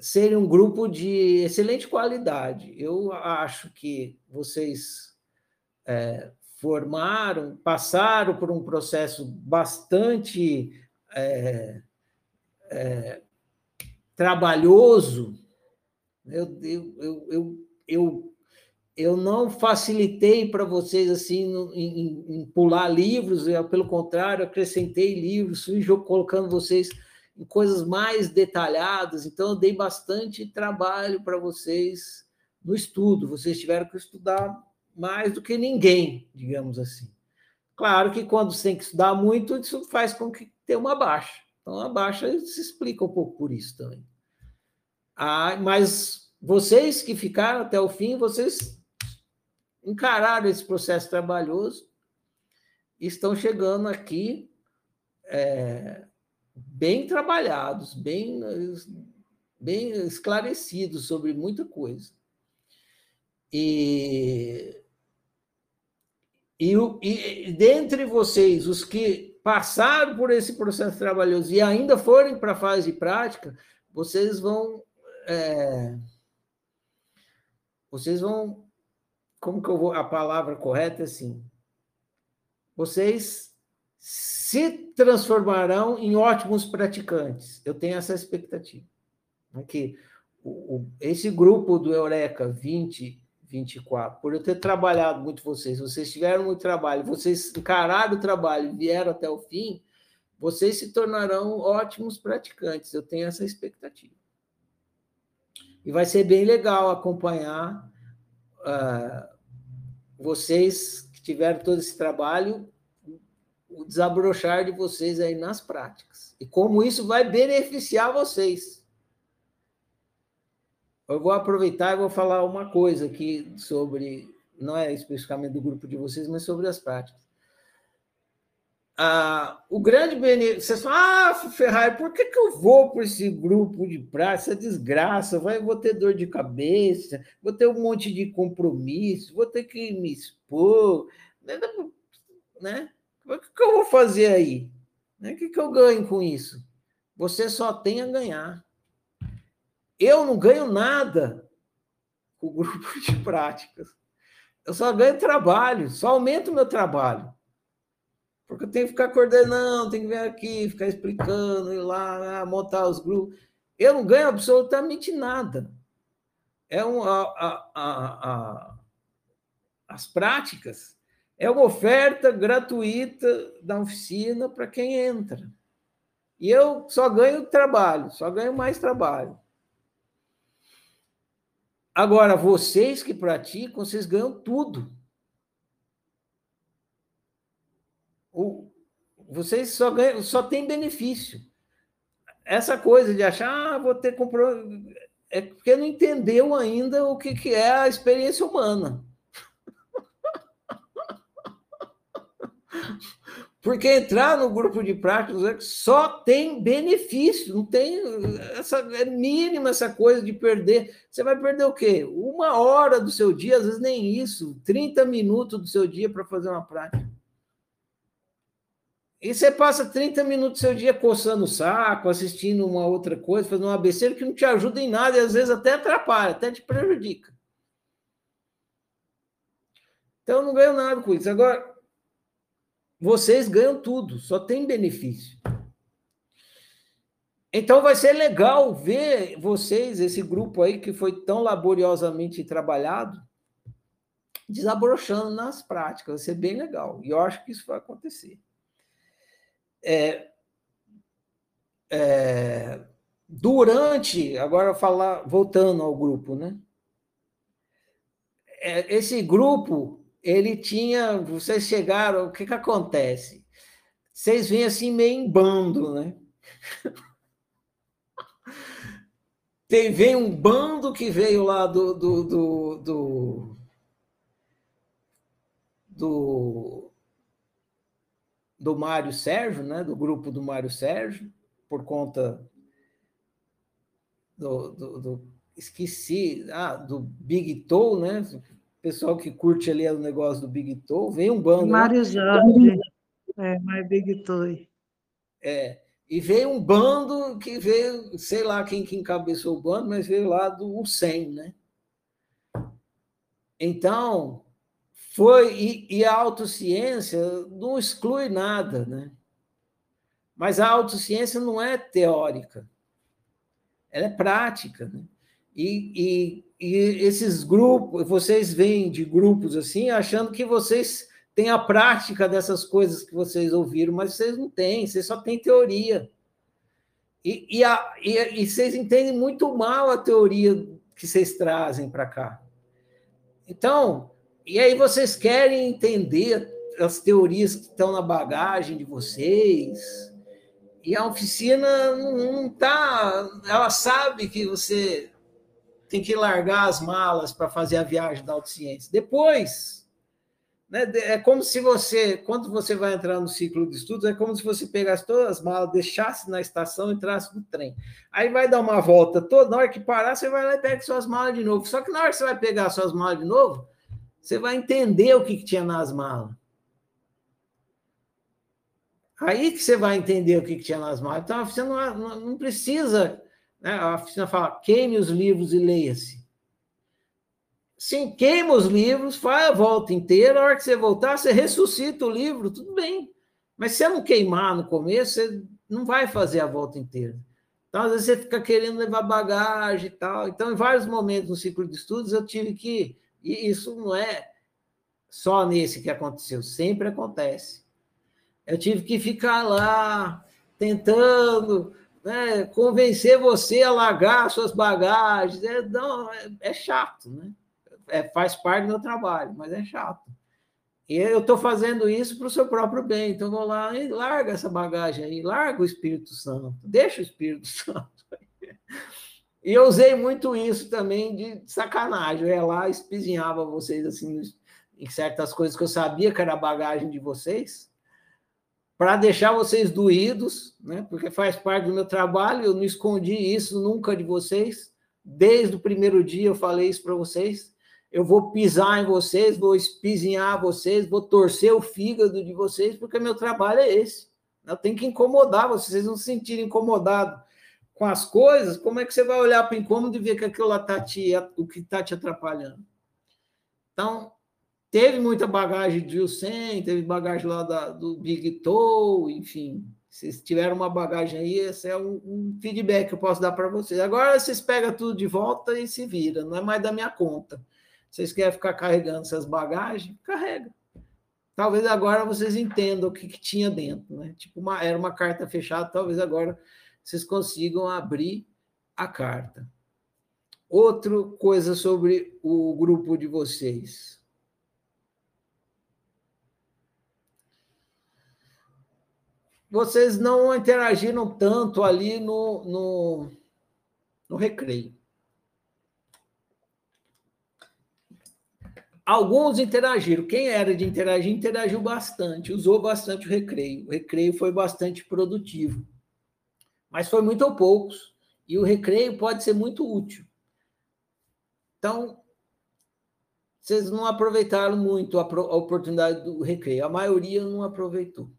serem um grupo de excelente qualidade. Eu acho que vocês é, formaram, passaram por um processo bastante é, é, trabalhoso. Eu, eu, eu, eu, eu não facilitei para vocês assim em, em, pular livros, eu, pelo contrário, acrescentei livros, fui colocando vocês em coisas mais detalhadas, então eu dei bastante trabalho para vocês no estudo, vocês tiveram que estudar mais do que ninguém, digamos assim. Claro que quando você tem que estudar muito, isso faz com que tenha uma baixa. Então a baixa se explica um pouco por isso também. Ah, mas vocês que ficaram até o fim, vocês encararam esse processo trabalhoso e estão chegando aqui é, bem trabalhados, bem, bem esclarecidos sobre muita coisa. E, e, e dentre vocês, os que passaram por esse processo trabalhoso e ainda forem para a fase de prática, vocês vão. É, vocês vão. Como que eu vou. A palavra correta é assim. Vocês se transformarão em ótimos praticantes. Eu tenho essa expectativa. Que o, o, esse grupo do Eureka 2024, por eu ter trabalhado muito vocês, vocês tiveram muito trabalho, vocês encararam o trabalho, vieram até o fim, vocês se tornarão ótimos praticantes. Eu tenho essa expectativa. E vai ser bem legal acompanhar uh, vocês que tiveram todo esse trabalho o desabrochar de vocês aí nas práticas. E como isso vai beneficiar vocês. Eu vou aproveitar e vou falar uma coisa aqui sobre, não é especificamente do grupo de vocês, mas sobre as práticas. Ah, o grande benefício. Vocês falam, ah, Ferrari, por que, que eu vou para esse grupo de prática? Essa desgraça, vai, vou ter dor de cabeça, vou ter um monte de compromisso, vou ter que me expor, né? O que, eu vou fazer aí? O que, eu ganho com isso? Você só tem a ganhar. Eu não ganho nada com o grupo de práticas. Eu só ganho trabalho, só aumento o meu trabalho. Porque eu tenho que ficar coordenando, tenho que vir aqui, ficar explicando, ir lá, montar os grupos. Eu não ganho absolutamente nada. É um, a, a, a, as práticas é uma oferta gratuita da oficina para quem entra. E eu só ganho trabalho, só ganho mais trabalho. Agora, vocês que praticam, vocês ganham tudo. Vocês só ganham, só benefício. Essa coisa de achar, ah, vou ter comprou é porque não entendeu ainda o que é a experiência humana. Porque entrar no grupo de práticas só tem benefício, não tem essa é mínima essa coisa de perder. Você vai perder o quê? Uma hora do seu dia, às vezes nem isso, 30 minutos do seu dia para fazer uma prática. E você passa 30 minutos do seu dia coçando o saco, assistindo uma outra coisa, fazendo uma besteira que não te ajuda em nada e às vezes até atrapalha, até te prejudica. Então, não ganho nada com isso. Agora, vocês ganham tudo, só tem benefício. Então, vai ser legal ver vocês, esse grupo aí que foi tão laboriosamente trabalhado, desabrochando nas práticas. Vai ser bem legal. E eu acho que isso vai acontecer. É, é, durante, agora falar, voltando ao grupo, né? É, esse grupo, ele tinha, vocês chegaram, o que que acontece? Vocês vêm assim meio em bando, né? <laughs> Tem, vem um bando que veio lá do, do, do, do, do do Mário Sérgio, né, do grupo do Mário Sérgio, por conta do, do, do esqueci, ah, do Big Toe, né? Pessoal que curte ali o negócio do Big Toe, vem um bando. Mário Jorge, é, mais Big Toe. É, e veio um bando que veio, sei lá quem que encabeçou o bando, mas veio lá do 100, né? Então, foi, e, e a autociência não exclui nada, né? Mas a autociência não é teórica, ela é prática, né? E, e, e esses grupos, vocês vêm de grupos assim, achando que vocês têm a prática dessas coisas que vocês ouviram, mas vocês não têm, vocês só têm teoria. E, e, a, e, e vocês entendem muito mal a teoria que vocês trazem para cá. Então, e aí vocês querem entender as teorias que estão na bagagem de vocês. E a oficina não está. Ela sabe que você tem que largar as malas para fazer a viagem da autociência. Depois, né, é como se você, quando você vai entrar no ciclo de estudos, é como se você pegasse todas as malas, deixasse na estação e entrasse no trem. Aí vai dar uma volta toda, na hora que parar, você vai lá e pega suas malas de novo. Só que na hora que você vai pegar suas malas de novo, você vai entender o que, que tinha nas malas. Aí que você vai entender o que, que tinha nas malas. Então, a oficina não, não precisa. Né? A oficina fala: queime os livros e leia-se. Sim, queima os livros, faz a volta inteira. A hora que você voltar, você ressuscita o livro, tudo bem. Mas se você não queimar no começo, você não vai fazer a volta inteira. Então, às vezes, você fica querendo levar bagagem e tal. Então, em vários momentos no ciclo de estudos, eu tive que e isso não é só nesse que aconteceu, sempre acontece. Eu tive que ficar lá tentando né, convencer você a largar suas bagagens. É, não, é, é chato, né? É, faz parte do meu trabalho, mas é chato. E eu estou fazendo isso para o seu próprio bem. Então, vou lá e larga essa bagagem aí, larga o Espírito Santo, deixa o Espírito <laughs> Santo. E eu usei muito isso também de sacanagem. Eu ia lá, espizinhava vocês assim em certas coisas que eu sabia que era bagagem de vocês, para deixar vocês doídos, né? Porque faz parte do meu trabalho, eu não escondi isso nunca de vocês. Desde o primeiro dia eu falei isso para vocês. Eu vou pisar em vocês, vou espizinhar vocês, vou torcer o fígado de vocês, porque meu trabalho é esse. Eu tenho que incomodar vocês, vocês não se sentirem incomodados com as coisas, como é que você vai olhar para o incômodo e ver que aquilo lá está te, o que está te atrapalhando? Então, teve muita bagagem de Usain, teve bagagem lá da, do Big Toe, enfim. Se tiveram uma bagagem aí, esse é um, um feedback que eu posso dar para vocês. Agora vocês pegam tudo de volta e se viram, não é mais da minha conta. Vocês querem ficar carregando essas bagagens? Carrega. Talvez agora vocês entendam o que, que tinha dentro, né? Tipo, uma, era uma carta fechada, talvez agora vocês consigam abrir a carta. Outra coisa sobre o grupo de vocês. Vocês não interagiram tanto ali no, no, no recreio. alguns interagiram. Quem era de interagir, interagiu bastante, usou bastante o recreio. O recreio foi bastante produtivo. Mas foi muito ou poucos. E o recreio pode ser muito útil. Então, vocês não aproveitaram muito a, oportunidade do recreio. A maioria não aproveitou.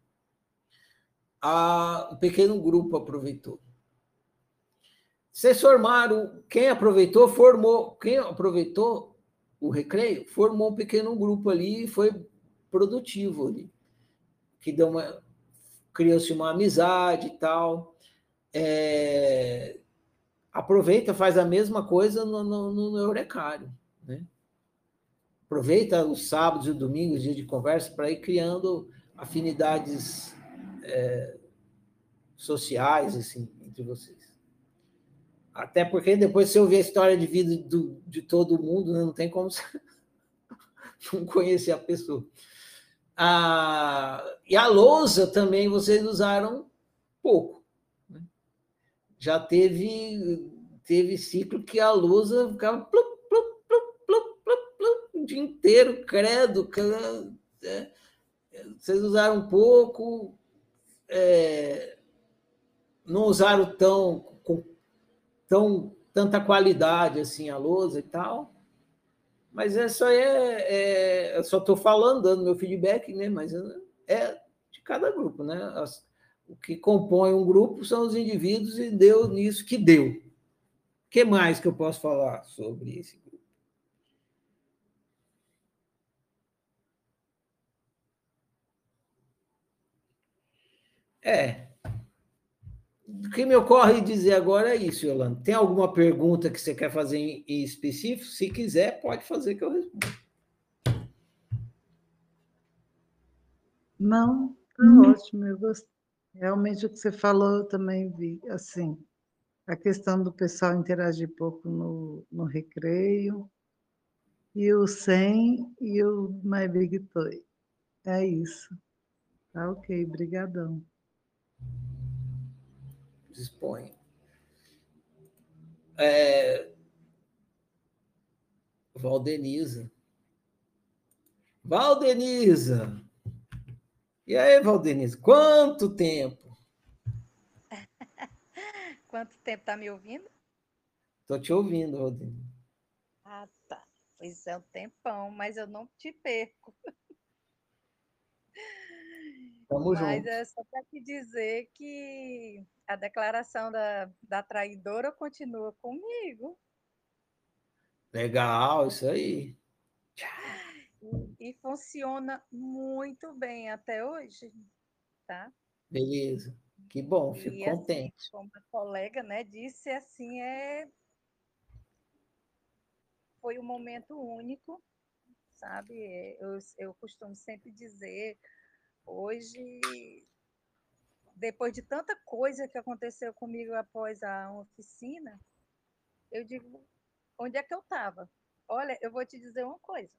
A, o pequeno grupo aproveitou. Vocês formaram, quem aproveitou, formou, quem aproveitou o recreio, formou um pequeno grupo ali e foi produtivo ali. Que deu uma. Criou-se uma amizade e tal. É, aproveita, faz a mesma coisa no, no, no Eurecário. Né? Aproveita os sábados e domingos, dia de conversa, para ir criando afinidades é, sociais assim, entre vocês. Até porque depois, se eu ver a história de vida do, de todo mundo, né, não tem como <laughs> não conhecer a pessoa. Ah, e a lousa também vocês usaram pouco. Né? Já teve, teve ciclo que a lousa ficava plup, o dia inteiro, credo, é, vocês usaram pouco, é, não usaram tão, com tão tanta qualidade assim a lousa e tal. Mas isso aí é, é eu só estou falando, dando meu feedback, né? Mas é de cada grupo, né? As, o que compõe um grupo são os indivíduos e deu nisso que deu. O que mais que eu posso falar sobre esse grupo? É. O que me ocorre dizer agora é isso, Yolanda. Tem alguma pergunta que você quer fazer em específico? Se quiser, pode fazer que eu respondo. Não, tá hum. ótimo. Eu gostei. Realmente o que você falou, eu também vi. Assim, a questão do pessoal interagir pouco no, no recreio, e o 100 e o My Big Toy. É isso. Tá ok, brigadão dispõe. É... Valdeniza. Valdeniza! E aí, Valdeniza, quanto tempo? <laughs> quanto tempo tá me ouvindo? Tô te ouvindo, Valdeniza. Ah, tá. Pois é um tempão, mas eu não te perco. <laughs> Tamo Mas junto. é só para te dizer que a declaração da, da traidora continua comigo. Legal, isso aí. E, e funciona muito bem até hoje, tá? Beleza. Que bom, fico e, assim, contente. Assim, como a colega né, disse, assim, é... foi um momento único, sabe? Eu, eu costumo sempre dizer Hoje, depois de tanta coisa que aconteceu comigo após a oficina, eu digo, onde é que eu estava? Olha, eu vou te dizer uma coisa.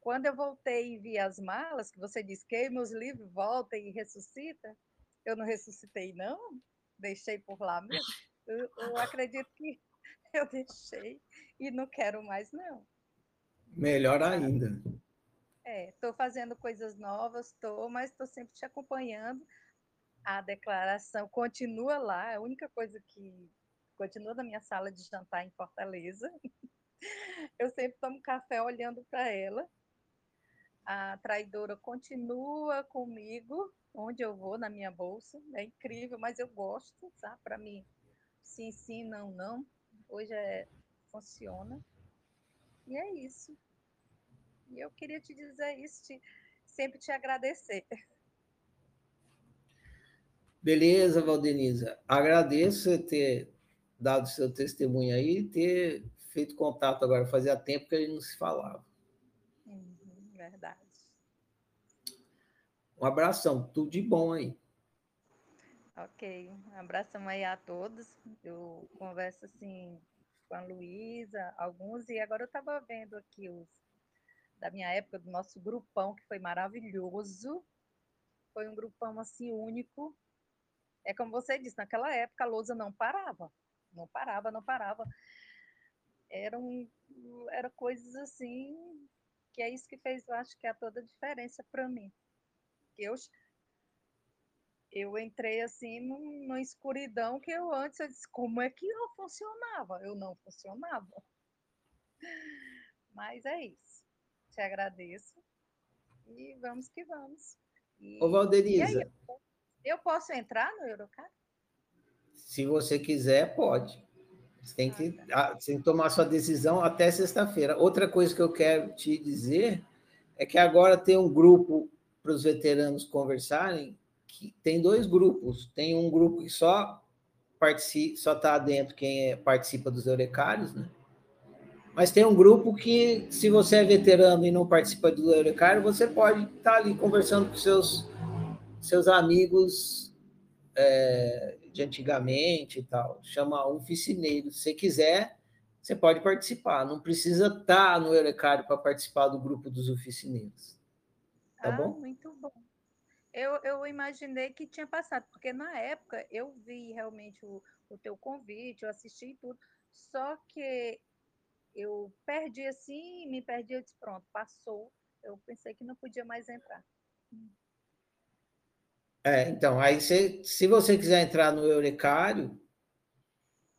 Quando eu voltei e vi as malas, que você disse, queima os livros, volta e ressuscita, eu não ressuscitei, não. Deixei por lá mesmo. Eu, eu acredito que <laughs> eu deixei e não quero mais, não. Melhor ainda. É, estou fazendo coisas novas, estou, mas estou sempre te acompanhando. A declaração continua lá, é a única coisa que continua na minha sala de jantar em Fortaleza. <laughs> Eu sempre tomo café olhando para ela. A traidora continua comigo, onde eu vou, na minha bolsa. É incrível, mas eu gosto, sabe? Para mim, sim, sim, não, não. Hoje é, funciona. E é isso. E eu queria te dizer isso, te, sempre te agradecer. Beleza, Valdeniza. Agradeço você ter dado seu testemunho aí e ter feito contato agora. Fazia tempo que a gente não se falava. Uhum, verdade. Um abração, tudo de bom aí. Ok, um abração aí a todos. Eu converso assim com a Luísa, alguns, e agora eu estava vendo aqui os da minha época, do nosso grupão, que foi maravilhoso. Foi um grupão assim único. É como você disse, naquela época a lousa não parava. Não parava, não parava. eram era coisas assim que é isso que fez, eu acho que é toda a diferença para mim. Eu eu entrei assim numa escuridão que eu antes eu disse, como é que eu funcionava? Eu não funcionava. Mas é isso. Te agradeço. E vamos que vamos. E, Ô, Valderiza. Aí, eu posso entrar no Eurocar? Se você quiser, pode. Você tem que, ah, tem que tomar sua decisão até sexta-feira. Outra coisa que eu quero te dizer é que agora tem um grupo para os veteranos conversarem que tem dois grupos. Tem um grupo que só participa, só está dentro quem é, participa dos Eurecários, né? Mas tem um grupo que, se você é veterano e não participa do Eurecário, você pode estar ali conversando com seus, seus amigos é, de antigamente e tal. Chama oficineiro. Se você quiser, você pode participar. Não precisa estar no Eurecário para participar do grupo dos oficineiros. Tá ah, bom? Muito bom. Eu, eu imaginei que tinha passado, porque na época eu vi realmente o, o teu convite, eu assisti tudo, só que eu perdi assim, me perdi, eu disse, pronto, passou. Eu pensei que não podia mais entrar. É, então, aí você, se você quiser entrar no Eurecário,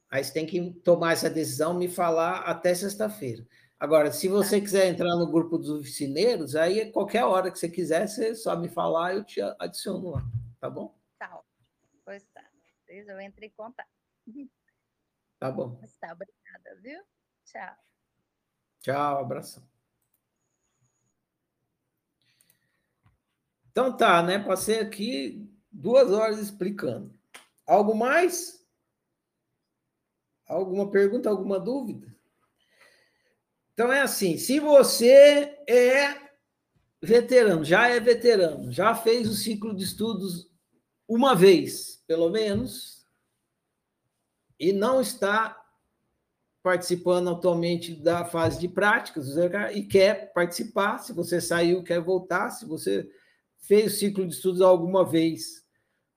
aí você tem que tomar essa decisão, me falar até sexta-feira. Agora, se você tá. quiser entrar no grupo dos oficineiros, aí qualquer hora que você quiser, você só me falar, eu te adiciono lá, tá bom? Tá, pois tá. Eu entro em contato. Tá bom. Tá, obrigada, viu? Tchau. Tchau, abração. Então tá, né? Passei aqui duas horas explicando. Algo mais? Alguma pergunta, alguma dúvida? Então é assim, se você é veterano, já é veterano, já fez o ciclo de estudos uma vez, pelo menos, e não está participando atualmente da fase de práticas e quer participar, se você saiu, quer voltar, se você fez o ciclo de estudos alguma vez,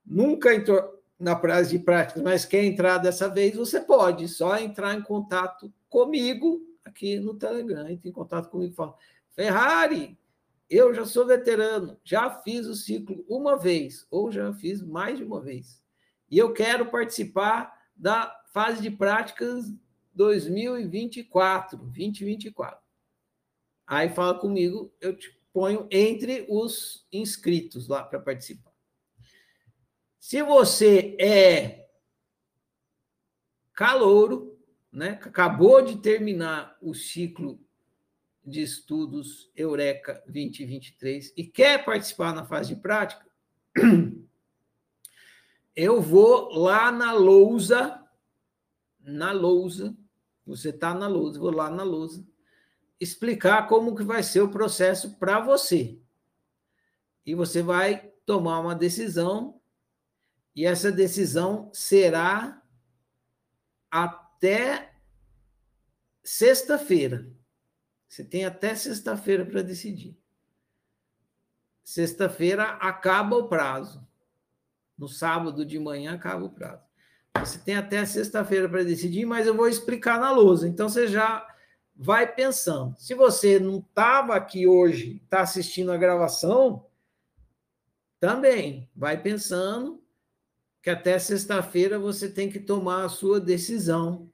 nunca entrou na fase de práticas, mas quer entrar dessa vez, você pode, só entrar em contato comigo aqui no Telegram, entre em contato comigo e fala: Ferrari, eu já sou veterano, já fiz o ciclo uma vez, ou já fiz mais de uma vez, e eu quero participar da fase de práticas 2024, 2024. Aí fala comigo, eu te ponho entre os inscritos lá para participar. Se você é calouro, né? acabou de terminar o ciclo de estudos Eureka 2023 e quer participar na fase de prática, <clears throat> eu vou lá na lousa, na lousa, você está na lousa, vou lá na lousa, explicar como que vai ser o processo para você. E você vai tomar uma decisão, e essa decisão será até sexta-feira. Você tem até sexta-feira para decidir. Sexta-feira acaba o prazo. No sábado de manhã acaba o prazo. Você tem até sexta-feira para decidir, mas eu vou explicar na lousa. Então você já vai pensando. Se você não estava aqui hoje, está assistindo a gravação, também vai pensando que até sexta-feira você tem que tomar a sua decisão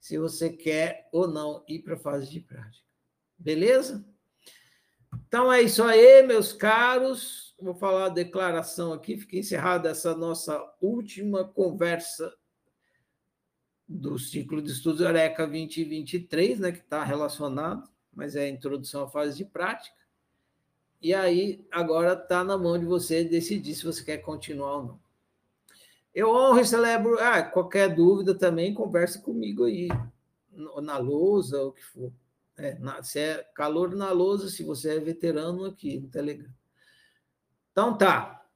se você quer ou não ir para a fase de prática. Beleza? Então é isso aí, meus caros. Vou falar a declaração aqui, fica encerrada essa nossa última conversa do ciclo de estudos Eureka 2023, né, que está relacionado, mas é a introdução à fase de prática. E aí, agora está na mão de você decidir se você quer continuar ou não. Eu honro e celebro. Ah, qualquer dúvida também, conversa comigo aí, na lousa, ou o que for. É, na, se é calor na lousa, se você é veterano aqui no Telegram. Então tá.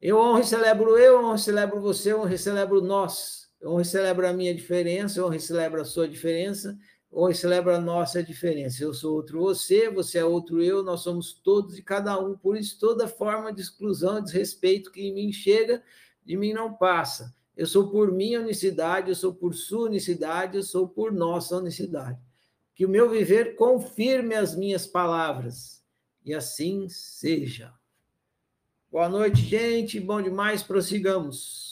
Eu honro e celebro eu, honro e celebro você, honro e celebro nós. Honro e celebro a minha diferença, honro e celebro a sua diferença, honro e celebro a nossa diferença. Eu sou outro você, você é outro eu, nós somos todos e cada um. Por isso, toda forma de exclusão, desrespeito que em mim chega, de mim não passa. Eu sou por minha unicidade, eu sou por sua unicidade, eu sou por nossa unicidade. Que o meu viver confirme as minhas palavras, e assim seja. Boa noite, gente. Bom demais, prossigamos.